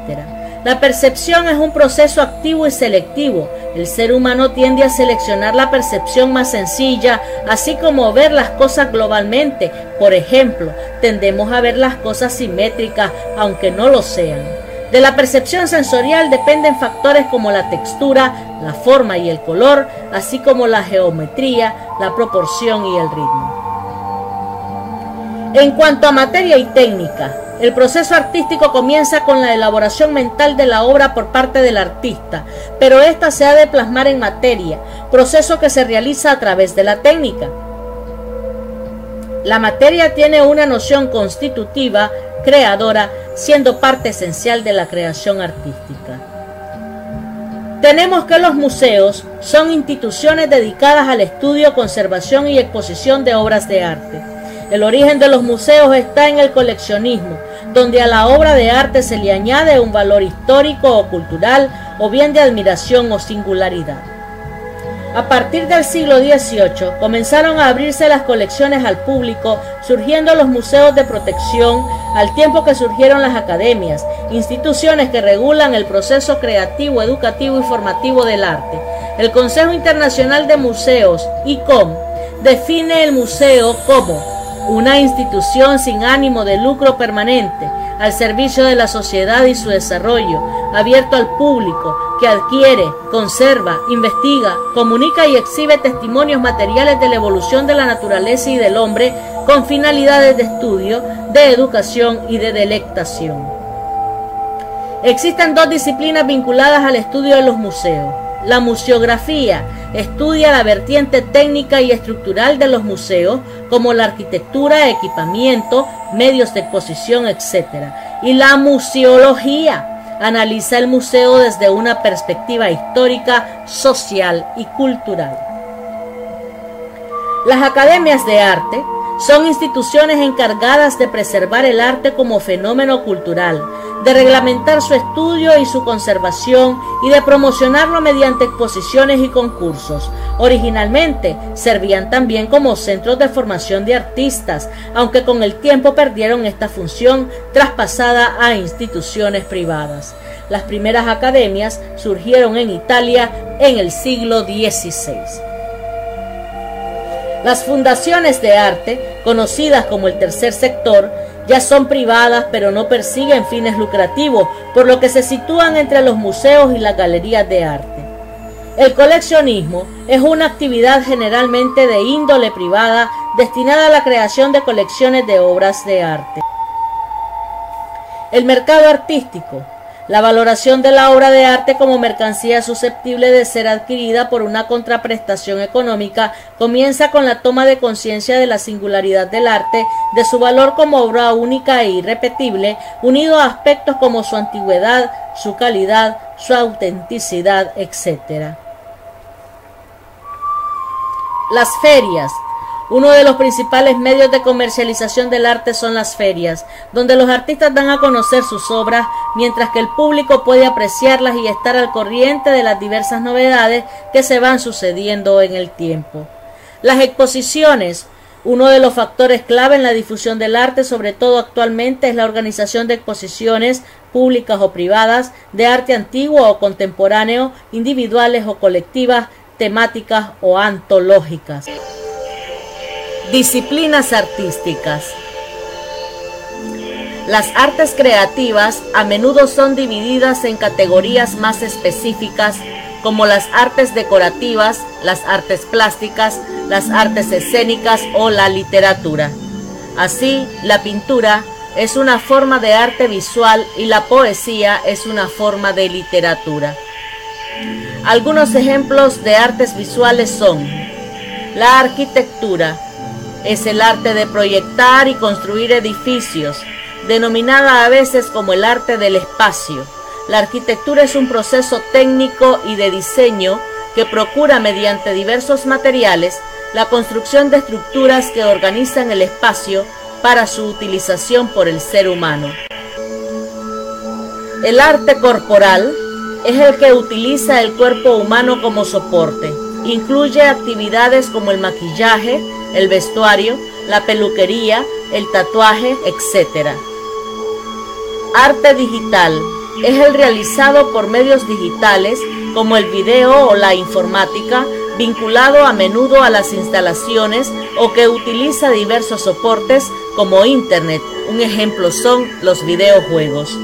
La percepción es un proceso activo y selectivo. El ser humano tiende a seleccionar la percepción más sencilla, así como ver las cosas globalmente. Por ejemplo, tendemos a ver las cosas simétricas, aunque no lo sean. De la percepción sensorial dependen factores como la textura, la forma y el color, así como la geometría, la proporción y el ritmo. En cuanto a materia y técnica, el proceso artístico comienza con la elaboración mental de la obra por parte del artista, pero ésta se ha de plasmar en materia, proceso que se realiza a través de la técnica. La materia tiene una noción constitutiva creadora, siendo parte esencial de la creación artística. Tenemos que los museos son instituciones dedicadas al estudio, conservación y exposición de obras de arte. El origen de los museos está en el coleccionismo, donde a la obra de arte se le añade un valor histórico o cultural o bien de admiración o singularidad. A partir del siglo XVIII comenzaron a abrirse las colecciones al público, surgiendo los museos de protección, al tiempo que surgieron las academias, instituciones que regulan el proceso creativo, educativo y formativo del arte. El Consejo Internacional de Museos, ICOM, define el museo como una institución sin ánimo de lucro permanente, al servicio de la sociedad y su desarrollo, abierto al público, adquiere, conserva, investiga, comunica y exhibe testimonios materiales de la evolución de la naturaleza y del hombre con finalidades de estudio, de educación y de delectación. Existen dos disciplinas vinculadas al estudio de los museos. La museografía estudia la vertiente técnica y estructural de los museos, como la arquitectura, equipamiento, medios de exposición, etc. Y la museología analiza el museo desde una perspectiva histórica, social y cultural. Las academias de arte son instituciones encargadas de preservar el arte como fenómeno cultural, de reglamentar su estudio y su conservación y de promocionarlo mediante exposiciones y concursos. Originalmente servían también como centros de formación de artistas, aunque con el tiempo perdieron esta función traspasada a instituciones privadas. Las primeras academias surgieron en Italia en el siglo XVI. Las fundaciones de arte, conocidas como el tercer sector, ya son privadas pero no persiguen fines lucrativos, por lo que se sitúan entre los museos y las galerías de arte. El coleccionismo es una actividad generalmente de índole privada destinada a la creación de colecciones de obras de arte. El mercado artístico la valoración de la obra de arte como mercancía susceptible de ser adquirida por una contraprestación económica comienza con la toma de conciencia de la singularidad del arte, de su valor como obra única e irrepetible, unido a aspectos como su antigüedad, su calidad, su autenticidad, etc. Las ferias uno de los principales medios de comercialización del arte son las ferias, donde los artistas dan a conocer sus obras, mientras que el público puede apreciarlas y estar al corriente de las diversas novedades que se van sucediendo en el tiempo. Las exposiciones, uno de los factores clave en la difusión del arte, sobre todo actualmente, es la organización de exposiciones públicas o privadas de arte antiguo o contemporáneo, individuales o colectivas, temáticas o antológicas. Disciplinas artísticas. Las artes creativas a menudo son divididas en categorías más específicas como las artes decorativas, las artes plásticas, las artes escénicas o la literatura. Así, la pintura es una forma de arte visual y la poesía es una forma de literatura. Algunos ejemplos de artes visuales son la arquitectura, es el arte de proyectar y construir edificios, denominada a veces como el arte del espacio. La arquitectura es un proceso técnico y de diseño que procura mediante diversos materiales la construcción de estructuras que organizan el espacio para su utilización por el ser humano. El arte corporal es el que utiliza el cuerpo humano como soporte. Incluye actividades como el maquillaje, el vestuario, la peluquería, el tatuaje, etc. Arte digital es el realizado por medios digitales como el video o la informática, vinculado a menudo a las instalaciones o que utiliza diversos soportes como Internet. Un ejemplo son los videojuegos.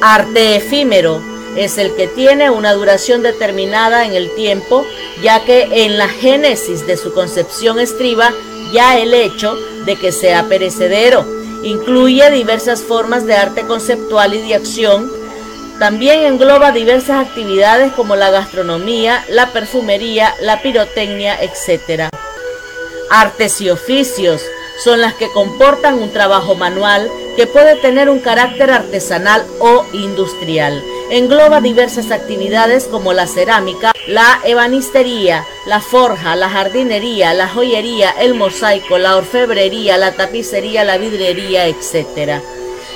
Arte efímero es el que tiene una duración determinada en el tiempo, ya que en la génesis de su concepción estriba ya el hecho de que sea perecedero. Incluye diversas formas de arte conceptual y de acción. También engloba diversas actividades como la gastronomía, la perfumería, la pirotecnia, etc. Artes y oficios son las que comportan un trabajo manual que puede tener un carácter artesanal o industrial. Engloba diversas actividades como la cerámica, la ebanistería, la forja, la jardinería, la joyería, el mosaico, la orfebrería, la tapicería, la vidrería, etc.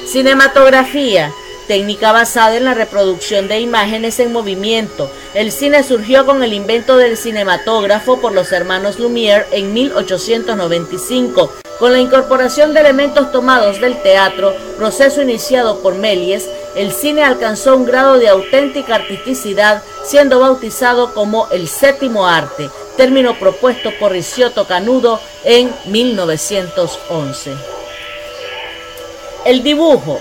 Cinematografía técnica basada en la reproducción de imágenes en movimiento. El cine surgió con el invento del cinematógrafo por los hermanos Lumière en 1895. Con la incorporación de elementos tomados del teatro, proceso iniciado por Méliès, el cine alcanzó un grado de auténtica artisticidad, siendo bautizado como el séptimo arte, término propuesto por Ricciotto Canudo en 1911. El dibujo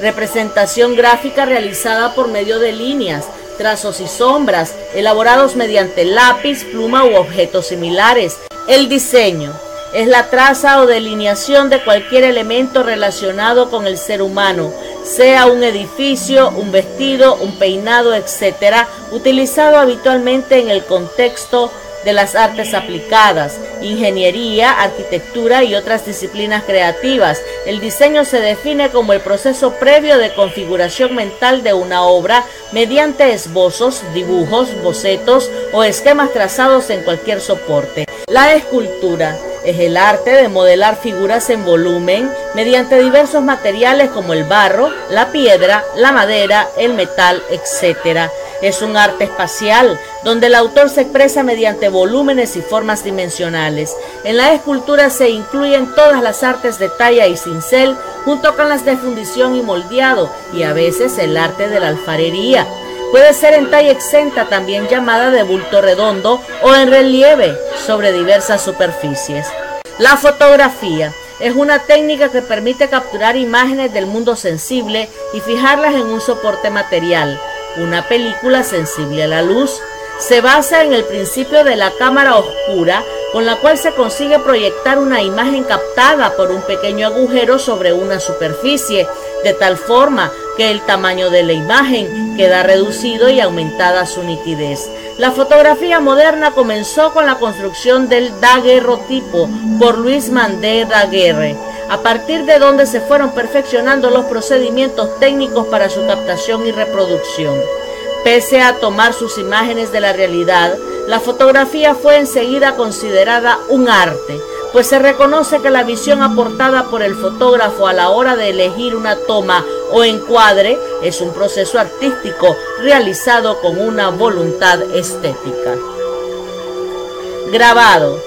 representación gráfica realizada por medio de líneas, trazos y sombras, elaborados mediante lápiz, pluma u objetos similares. El diseño es la traza o delineación de cualquier elemento relacionado con el ser humano, sea un edificio, un vestido, un peinado, etc., utilizado habitualmente en el contexto de las artes aplicadas, ingeniería, arquitectura y otras disciplinas creativas. El diseño se define como el proceso previo de configuración mental de una obra mediante esbozos, dibujos, bocetos o esquemas trazados en cualquier soporte. La escultura es el arte de modelar figuras en volumen mediante diversos materiales como el barro, la piedra, la madera, el metal, etc. Es un arte espacial donde el autor se expresa mediante volúmenes y formas dimensionales. En la escultura se incluyen todas las artes de talla y cincel junto con las de fundición y moldeado y a veces el arte de la alfarería. Puede ser en talla exenta, también llamada de bulto redondo, o en relieve sobre diversas superficies. La fotografía es una técnica que permite capturar imágenes del mundo sensible y fijarlas en un soporte material. Una película sensible a la luz se basa en el principio de la cámara oscura con la cual se consigue proyectar una imagen captada por un pequeño agujero sobre una superficie, de tal forma que el tamaño de la imagen queda reducido y aumentada su nitidez. La fotografía moderna comenzó con la construcción del daguerrotipo por Luis Mandé Daguerre, a partir de donde se fueron perfeccionando los procedimientos técnicos para su captación y reproducción. Pese a tomar sus imágenes de la realidad, la fotografía fue enseguida considerada un arte, pues se reconoce que la visión aportada por el fotógrafo a la hora de elegir una toma o encuadre es un proceso artístico realizado con una voluntad estética. Grabado.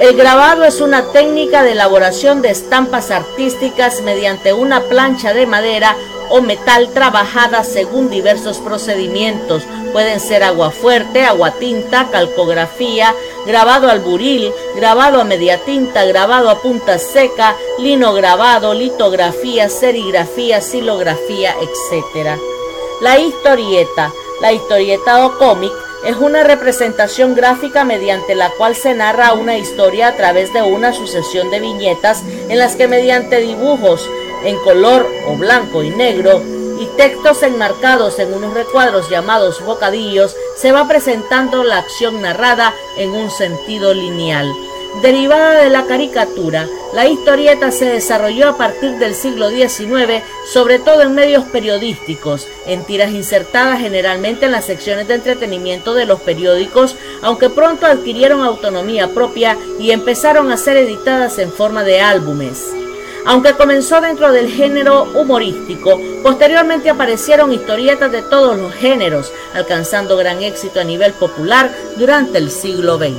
El grabado es una técnica de elaboración de estampas artísticas mediante una plancha de madera o metal trabajada según diversos procedimientos. Pueden ser agua fuerte, agua tinta, calcografía, grabado al buril, grabado a media tinta, grabado a punta seca, lino grabado, litografía, serigrafía, silografía, etc. La historieta. La historieta o cómic es una representación gráfica mediante la cual se narra una historia a través de una sucesión de viñetas en las que mediante dibujos, en color o blanco y negro y textos enmarcados en unos recuadros llamados bocadillos, se va presentando la acción narrada en un sentido lineal. Derivada de la caricatura, la historieta se desarrolló a partir del siglo XIX, sobre todo en medios periodísticos, en tiras insertadas generalmente en las secciones de entretenimiento de los periódicos, aunque pronto adquirieron autonomía propia y empezaron a ser editadas en forma de álbumes. Aunque comenzó dentro del género humorístico, posteriormente aparecieron historietas de todos los géneros, alcanzando gran éxito a nivel popular durante el siglo XX.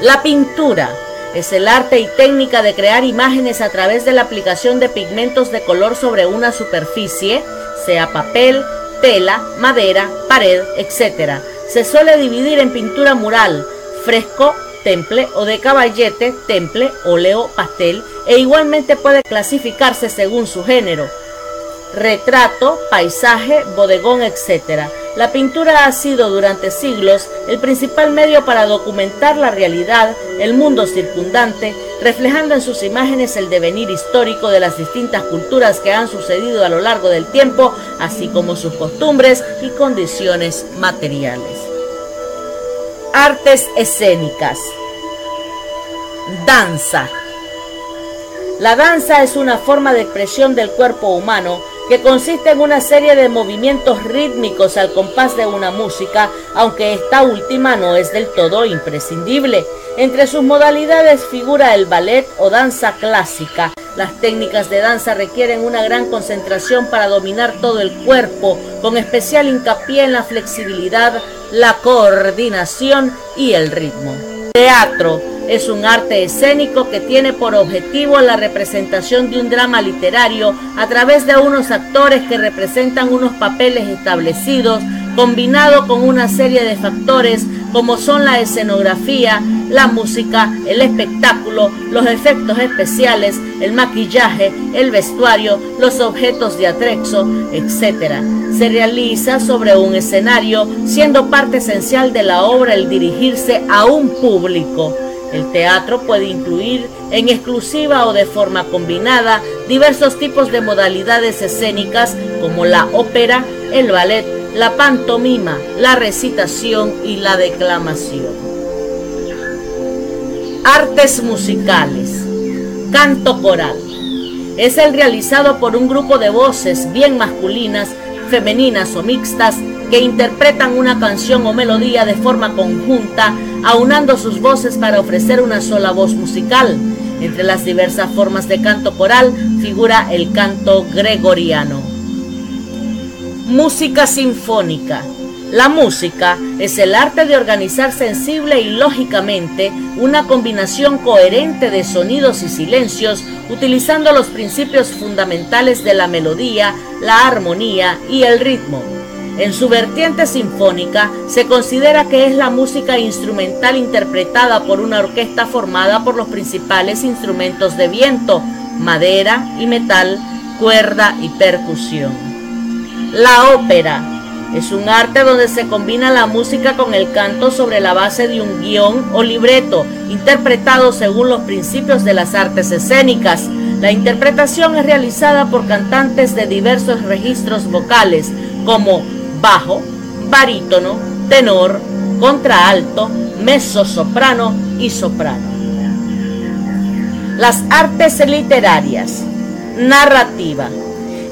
La pintura es el arte y técnica de crear imágenes a través de la aplicación de pigmentos de color sobre una superficie, sea papel, tela, madera, pared, etc. Se suele dividir en pintura mural, fresco, temple o de caballete, temple, óleo, pastel e igualmente puede clasificarse según su género, retrato, paisaje, bodegón, etc. La pintura ha sido durante siglos el principal medio para documentar la realidad, el mundo circundante, reflejando en sus imágenes el devenir histórico de las distintas culturas que han sucedido a lo largo del tiempo, así como sus costumbres y condiciones materiales. Artes escénicas. Danza. La danza es una forma de expresión del cuerpo humano que consiste en una serie de movimientos rítmicos al compás de una música, aunque esta última no es del todo imprescindible. Entre sus modalidades figura el ballet o danza clásica. Las técnicas de danza requieren una gran concentración para dominar todo el cuerpo, con especial hincapié en la flexibilidad, la coordinación y el ritmo. Teatro es un arte escénico que tiene por objetivo la representación de un drama literario a través de unos actores que representan unos papeles establecidos, combinado con una serie de factores como son la escenografía, la música, el espectáculo, los efectos especiales, el maquillaje, el vestuario, los objetos de atrexo, etc. Se realiza sobre un escenario, siendo parte esencial de la obra el dirigirse a un público. El teatro puede incluir en exclusiva o de forma combinada diversos tipos de modalidades escénicas como la ópera, el ballet, la pantomima, la recitación y la declamación. Artes musicales. Canto coral. Es el realizado por un grupo de voces bien masculinas, femeninas o mixtas que interpretan una canción o melodía de forma conjunta, aunando sus voces para ofrecer una sola voz musical. Entre las diversas formas de canto coral figura el canto gregoriano. Música sinfónica. La música es el arte de organizar sensible y lógicamente una combinación coherente de sonidos y silencios utilizando los principios fundamentales de la melodía, la armonía y el ritmo. En su vertiente sinfónica se considera que es la música instrumental interpretada por una orquesta formada por los principales instrumentos de viento, madera y metal, cuerda y percusión. La ópera es un arte donde se combina la música con el canto sobre la base de un guion o libreto, interpretado según los principios de las artes escénicas. La interpretación es realizada por cantantes de diversos registros vocales, como bajo, barítono, tenor, contraalto, mezzo-soprano y soprano. Las artes literarias. Narrativa.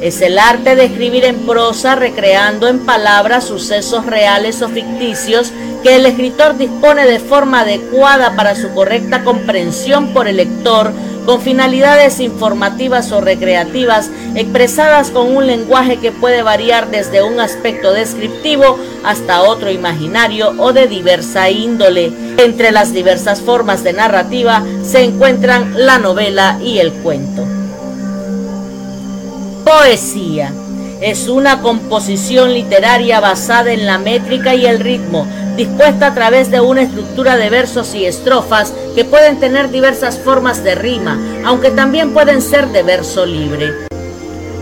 Es el arte de escribir en prosa recreando en palabras sucesos reales o ficticios que el escritor dispone de forma adecuada para su correcta comprensión por el lector con finalidades informativas o recreativas, expresadas con un lenguaje que puede variar desde un aspecto descriptivo hasta otro imaginario o de diversa índole. Entre las diversas formas de narrativa se encuentran la novela y el cuento. Poesía es una composición literaria basada en la métrica y el ritmo, dispuesta a través de una estructura de versos y estrofas que pueden tener diversas formas de rima, aunque también pueden ser de verso libre.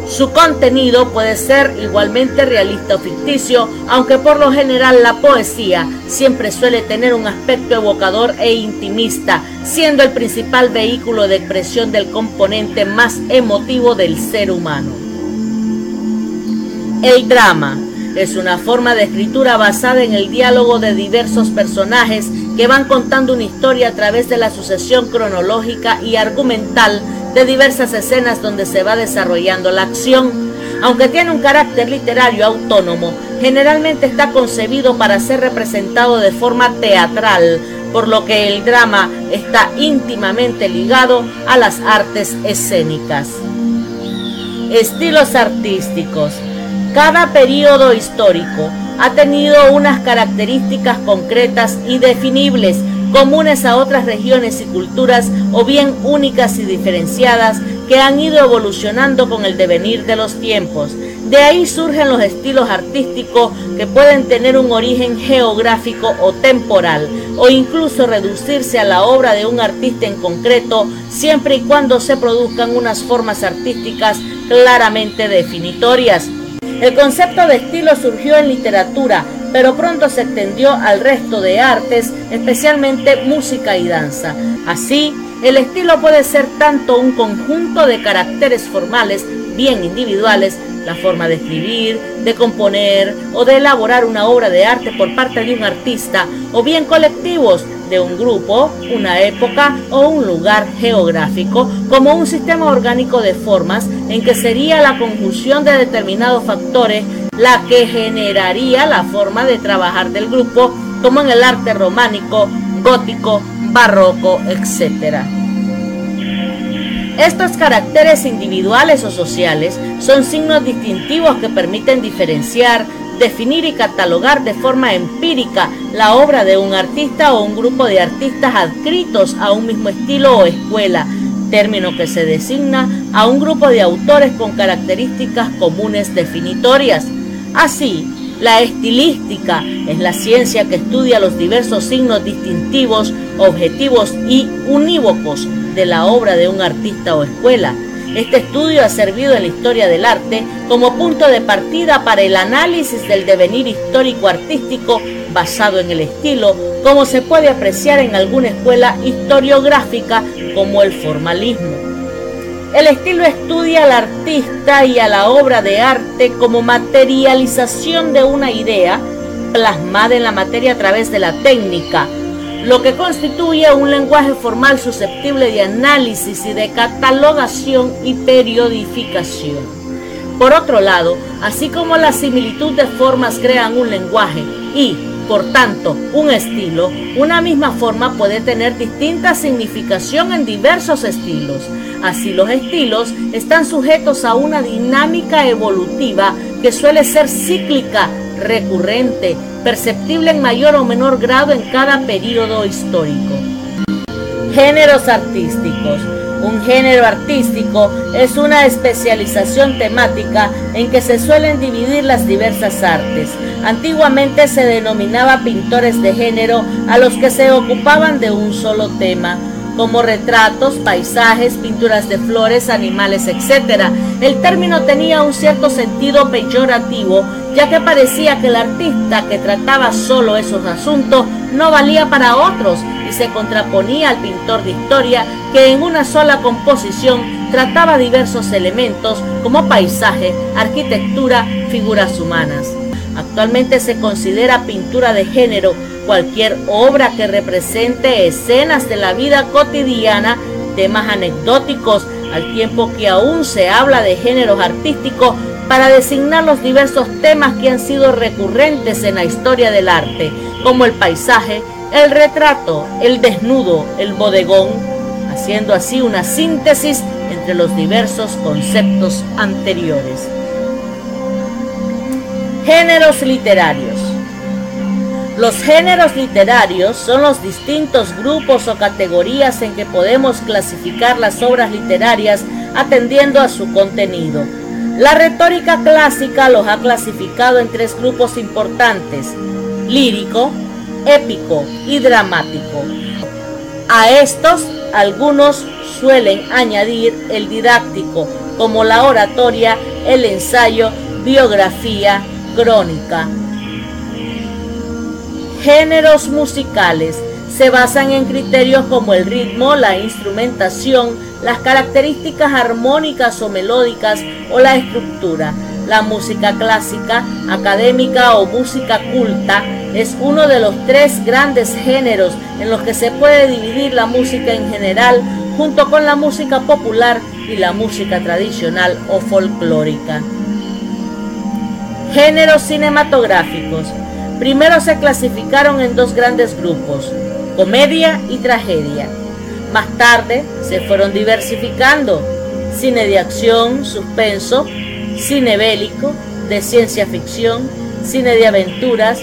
Su contenido puede ser igualmente realista o ficticio, aunque por lo general la poesía siempre suele tener un aspecto evocador e intimista, siendo el principal vehículo de expresión del componente más emotivo del ser humano. El drama es una forma de escritura basada en el diálogo de diversos personajes que van contando una historia a través de la sucesión cronológica y argumental de diversas escenas donde se va desarrollando la acción. Aunque tiene un carácter literario autónomo, generalmente está concebido para ser representado de forma teatral, por lo que el drama está íntimamente ligado a las artes escénicas. Estilos artísticos. Cada periodo histórico ha tenido unas características concretas y definibles comunes a otras regiones y culturas o bien únicas y diferenciadas que han ido evolucionando con el devenir de los tiempos. De ahí surgen los estilos artísticos que pueden tener un origen geográfico o temporal o incluso reducirse a la obra de un artista en concreto siempre y cuando se produzcan unas formas artísticas claramente definitorias. El concepto de estilo surgió en literatura, pero pronto se extendió al resto de artes, especialmente música y danza. Así, el estilo puede ser tanto un conjunto de caracteres formales, bien individuales, la forma de escribir, de componer o de elaborar una obra de arte por parte de un artista, o bien colectivos de un grupo, una época o un lugar geográfico, como un sistema orgánico de formas en que sería la conjunción de determinados factores la que generaría la forma de trabajar del grupo, como en el arte románico, gótico, barroco, etc. Estos caracteres individuales o sociales son signos distintivos que permiten diferenciar, definir y catalogar de forma empírica la obra de un artista o un grupo de artistas adscritos a un mismo estilo o escuela, término que se designa a un grupo de autores con características comunes definitorias. Así, la estilística es la ciencia que estudia los diversos signos distintivos, objetivos y unívocos de la obra de un artista o escuela este estudio ha servido en la historia del arte como punto de partida para el análisis del devenir histórico artístico basado en el estilo, como se puede apreciar en alguna escuela historiográfica como el formalismo. El estilo estudia al artista y a la obra de arte como materialización de una idea plasmada en la materia a través de la técnica, lo que constituye un lenguaje formal susceptible de análisis y de catalogación y periodificación. Por otro lado, así como la similitud de formas crean un lenguaje y, por tanto, un estilo, una misma forma puede tener distinta significación en diversos estilos. Así los estilos están sujetos a una dinámica evolutiva que suele ser cíclica, recurrente, perceptible en mayor o menor grado en cada periodo histórico. Géneros artísticos. Un género artístico es una especialización temática en que se suelen dividir las diversas artes. Antiguamente se denominaba pintores de género a los que se ocupaban de un solo tema como retratos, paisajes, pinturas de flores, animales, etc. El término tenía un cierto sentido peyorativo, ya que parecía que el artista que trataba solo esos asuntos no valía para otros y se contraponía al pintor de historia que en una sola composición trataba diversos elementos como paisaje, arquitectura, figuras humanas. Actualmente se considera pintura de género cualquier obra que represente escenas de la vida cotidiana, temas anecdóticos, al tiempo que aún se habla de géneros artísticos para designar los diversos temas que han sido recurrentes en la historia del arte, como el paisaje, el retrato, el desnudo, el bodegón, haciendo así una síntesis entre los diversos conceptos anteriores. Géneros literarios. Los géneros literarios son los distintos grupos o categorías en que podemos clasificar las obras literarias atendiendo a su contenido. La retórica clásica los ha clasificado en tres grupos importantes, lírico, épico y dramático. A estos algunos suelen añadir el didáctico, como la oratoria, el ensayo, biografía, crónica. Géneros musicales se basan en criterios como el ritmo, la instrumentación, las características armónicas o melódicas o la estructura. La música clásica, académica o música culta es uno de los tres grandes géneros en los que se puede dividir la música en general junto con la música popular y la música tradicional o folclórica. Géneros cinematográficos. Primero se clasificaron en dos grandes grupos, comedia y tragedia. Más tarde se fueron diversificando, cine de acción, suspenso, cine bélico, de ciencia ficción, cine de aventuras,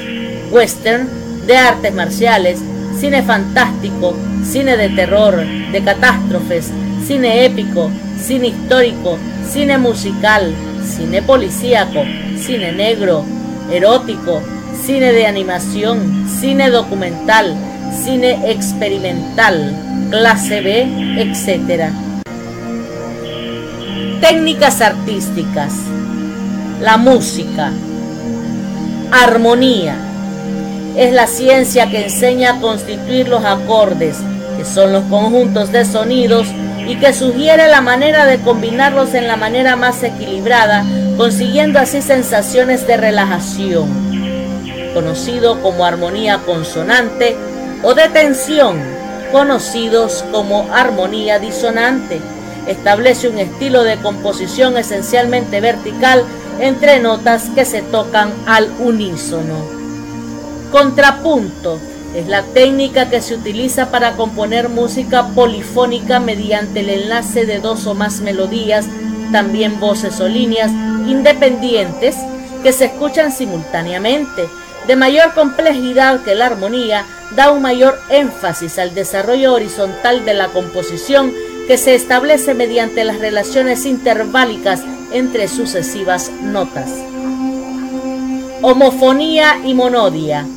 western, de artes marciales, cine fantástico, cine de terror, de catástrofes, cine épico, cine histórico, cine musical, cine policíaco, cine negro, erótico, cine de animación, cine documental, cine experimental, clase B, etc. Técnicas artísticas. La música. Armonía. Es la ciencia que enseña a constituir los acordes, que son los conjuntos de sonidos y que sugiere la manera de combinarlos en la manera más equilibrada, consiguiendo así sensaciones de relajación, conocido como armonía consonante, o de tensión, conocidos como armonía disonante. Establece un estilo de composición esencialmente vertical entre notas que se tocan al unísono. Contrapunto es la técnica que se utiliza para componer música polifónica mediante el enlace de dos o más melodías, también voces o líneas independientes que se escuchan simultáneamente. De mayor complejidad que la armonía, da un mayor énfasis al desarrollo horizontal de la composición que se establece mediante las relaciones interválicas entre sucesivas notas. Homofonía y monodia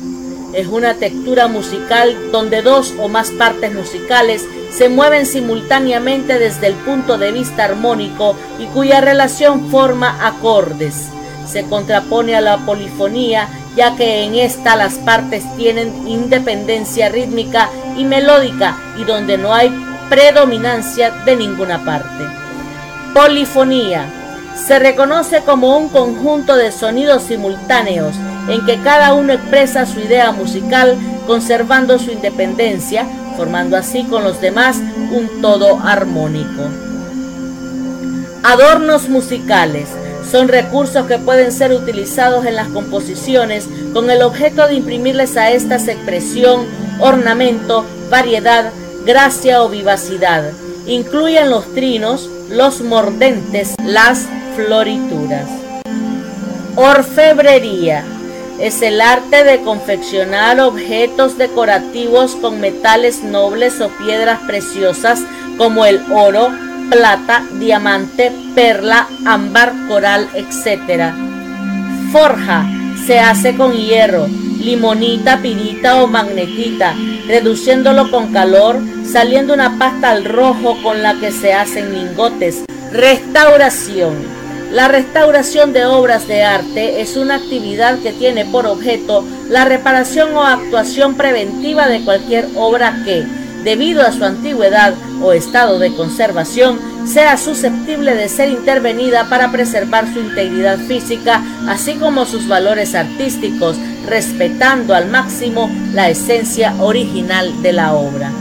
es una textura musical donde dos o más partes musicales se mueven simultáneamente desde el punto de vista armónico y cuya relación forma acordes. Se contrapone a la polifonía ya que en esta las partes tienen independencia rítmica y melódica y donde no hay predominancia de ninguna parte. Polifonía. Se reconoce como un conjunto de sonidos simultáneos en que cada uno expresa su idea musical conservando su independencia, formando así con los demás un todo armónico. Adornos musicales son recursos que pueden ser utilizados en las composiciones con el objeto de imprimirles a estas expresión, ornamento, variedad, gracia o vivacidad. Incluyen los trinos, los mordentes, las florituras. Orfebrería es el arte de confeccionar objetos decorativos con metales nobles o piedras preciosas como el oro, plata, diamante, perla, ámbar, coral, etc. Forja se hace con hierro, limonita, pirita o magnetita, reduciéndolo con calor, saliendo una pasta al rojo con la que se hacen lingotes. Restauración. La restauración de obras de arte es una actividad que tiene por objeto la reparación o actuación preventiva de cualquier obra que, debido a su antigüedad o estado de conservación, sea susceptible de ser intervenida para preservar su integridad física, así como sus valores artísticos, respetando al máximo la esencia original de la obra.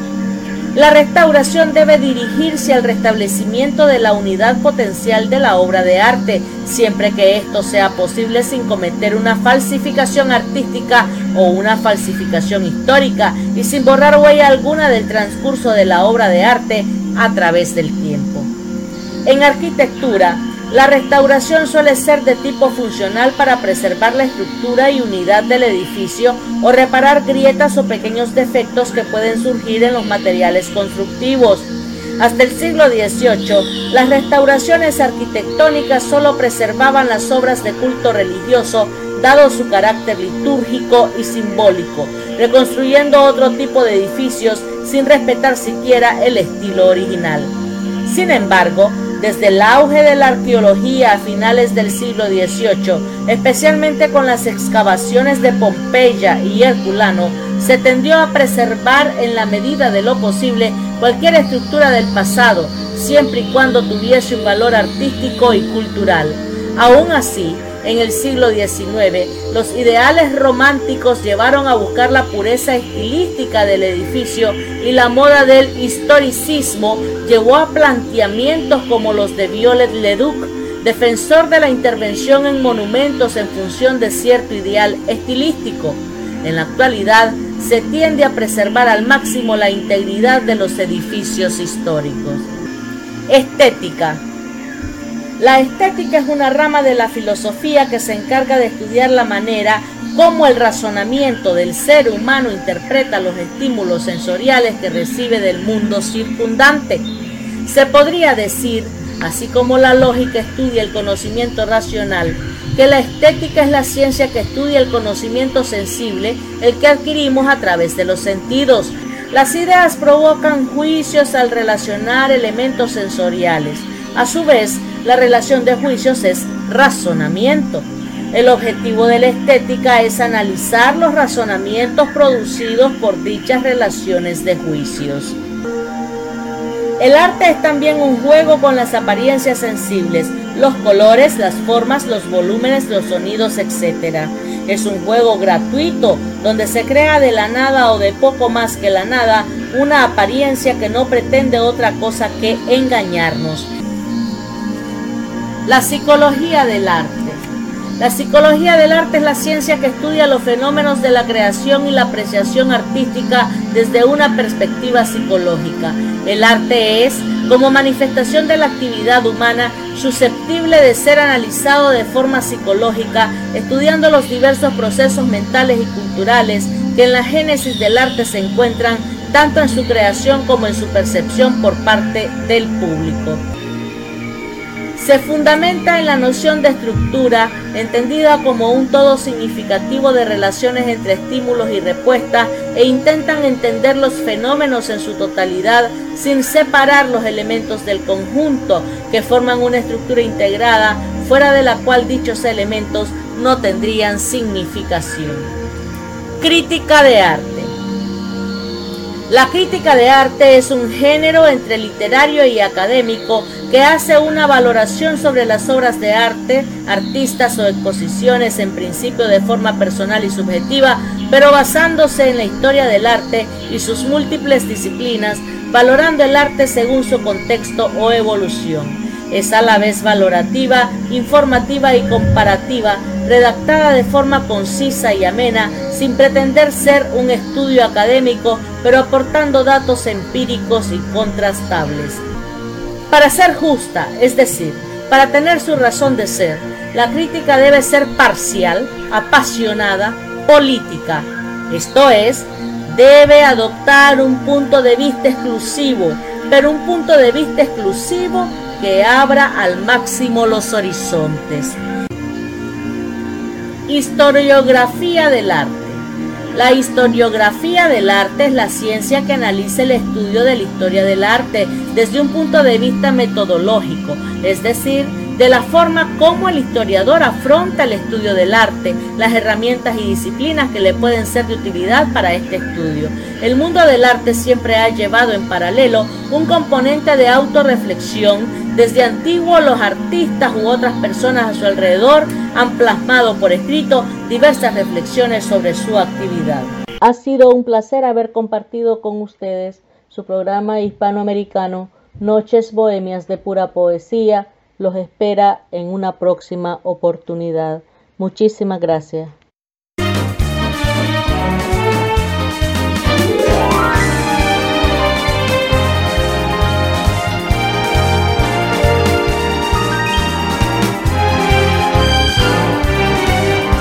La restauración debe dirigirse al restablecimiento de la unidad potencial de la obra de arte, siempre que esto sea posible sin cometer una falsificación artística o una falsificación histórica y sin borrar huella alguna del transcurso de la obra de arte a través del tiempo. En arquitectura, la restauración suele ser de tipo funcional para preservar la estructura y unidad del edificio o reparar grietas o pequeños defectos que pueden surgir en los materiales constructivos. Hasta el siglo XVIII, las restauraciones arquitectónicas solo preservaban las obras de culto religioso, dado su carácter litúrgico y simbólico, reconstruyendo otro tipo de edificios sin respetar siquiera el estilo original. Sin embargo, desde el auge de la arqueología a finales del siglo XVIII, especialmente con las excavaciones de Pompeya y Herculano, se tendió a preservar en la medida de lo posible cualquier estructura del pasado, siempre y cuando tuviese un valor artístico y cultural. Aún así, en el siglo XIX, los ideales románticos llevaron a buscar la pureza estilística del edificio y la moda del historicismo llevó a planteamientos como los de Viollet-le-Duc, defensor de la intervención en monumentos en función de cierto ideal estilístico. En la actualidad, se tiende a preservar al máximo la integridad de los edificios históricos. Estética. La estética es una rama de la filosofía que se encarga de estudiar la manera como el razonamiento del ser humano interpreta los estímulos sensoriales que recibe del mundo circundante. Se podría decir, así como la lógica estudia el conocimiento racional, que la estética es la ciencia que estudia el conocimiento sensible, el que adquirimos a través de los sentidos. Las ideas provocan juicios al relacionar elementos sensoriales. A su vez, la relación de juicios es razonamiento. El objetivo de la estética es analizar los razonamientos producidos por dichas relaciones de juicios. El arte es también un juego con las apariencias sensibles, los colores, las formas, los volúmenes, los sonidos, etc. Es un juego gratuito donde se crea de la nada o de poco más que la nada una apariencia que no pretende otra cosa que engañarnos. La psicología del arte. La psicología del arte es la ciencia que estudia los fenómenos de la creación y la apreciación artística desde una perspectiva psicológica. El arte es, como manifestación de la actividad humana, susceptible de ser analizado de forma psicológica, estudiando los diversos procesos mentales y culturales que en la génesis del arte se encuentran tanto en su creación como en su percepción por parte del público se fundamenta en la noción de estructura, entendida como un todo significativo de relaciones entre estímulos y respuestas, e intentan entender los fenómenos en su totalidad sin separar los elementos del conjunto que forman una estructura integrada, fuera de la cual dichos elementos no tendrían significación. Crítica de arte. La crítica de arte es un género entre literario y académico que hace una valoración sobre las obras de arte, artistas o exposiciones en principio de forma personal y subjetiva, pero basándose en la historia del arte y sus múltiples disciplinas, valorando el arte según su contexto o evolución. Es a la vez valorativa, informativa y comparativa, redactada de forma concisa y amena, sin pretender ser un estudio académico, pero aportando datos empíricos y contrastables. Para ser justa, es decir, para tener su razón de ser, la crítica debe ser parcial, apasionada, política. Esto es, debe adoptar un punto de vista exclusivo, pero un punto de vista exclusivo que abra al máximo los horizontes. Historiografía del arte. La historiografía del arte es la ciencia que analiza el estudio de la historia del arte desde un punto de vista metodológico, es decir, de la forma como el historiador afronta el estudio del arte, las herramientas y disciplinas que le pueden ser de utilidad para este estudio. El mundo del arte siempre ha llevado en paralelo un componente de autorreflexión. Desde antiguo los artistas u otras personas a su alrededor han plasmado por escrito diversas reflexiones sobre su actividad. Ha sido un placer haber compartido con ustedes su programa hispanoamericano Noches Bohemias de Pura Poesía los espera en una próxima oportunidad. Muchísimas gracias.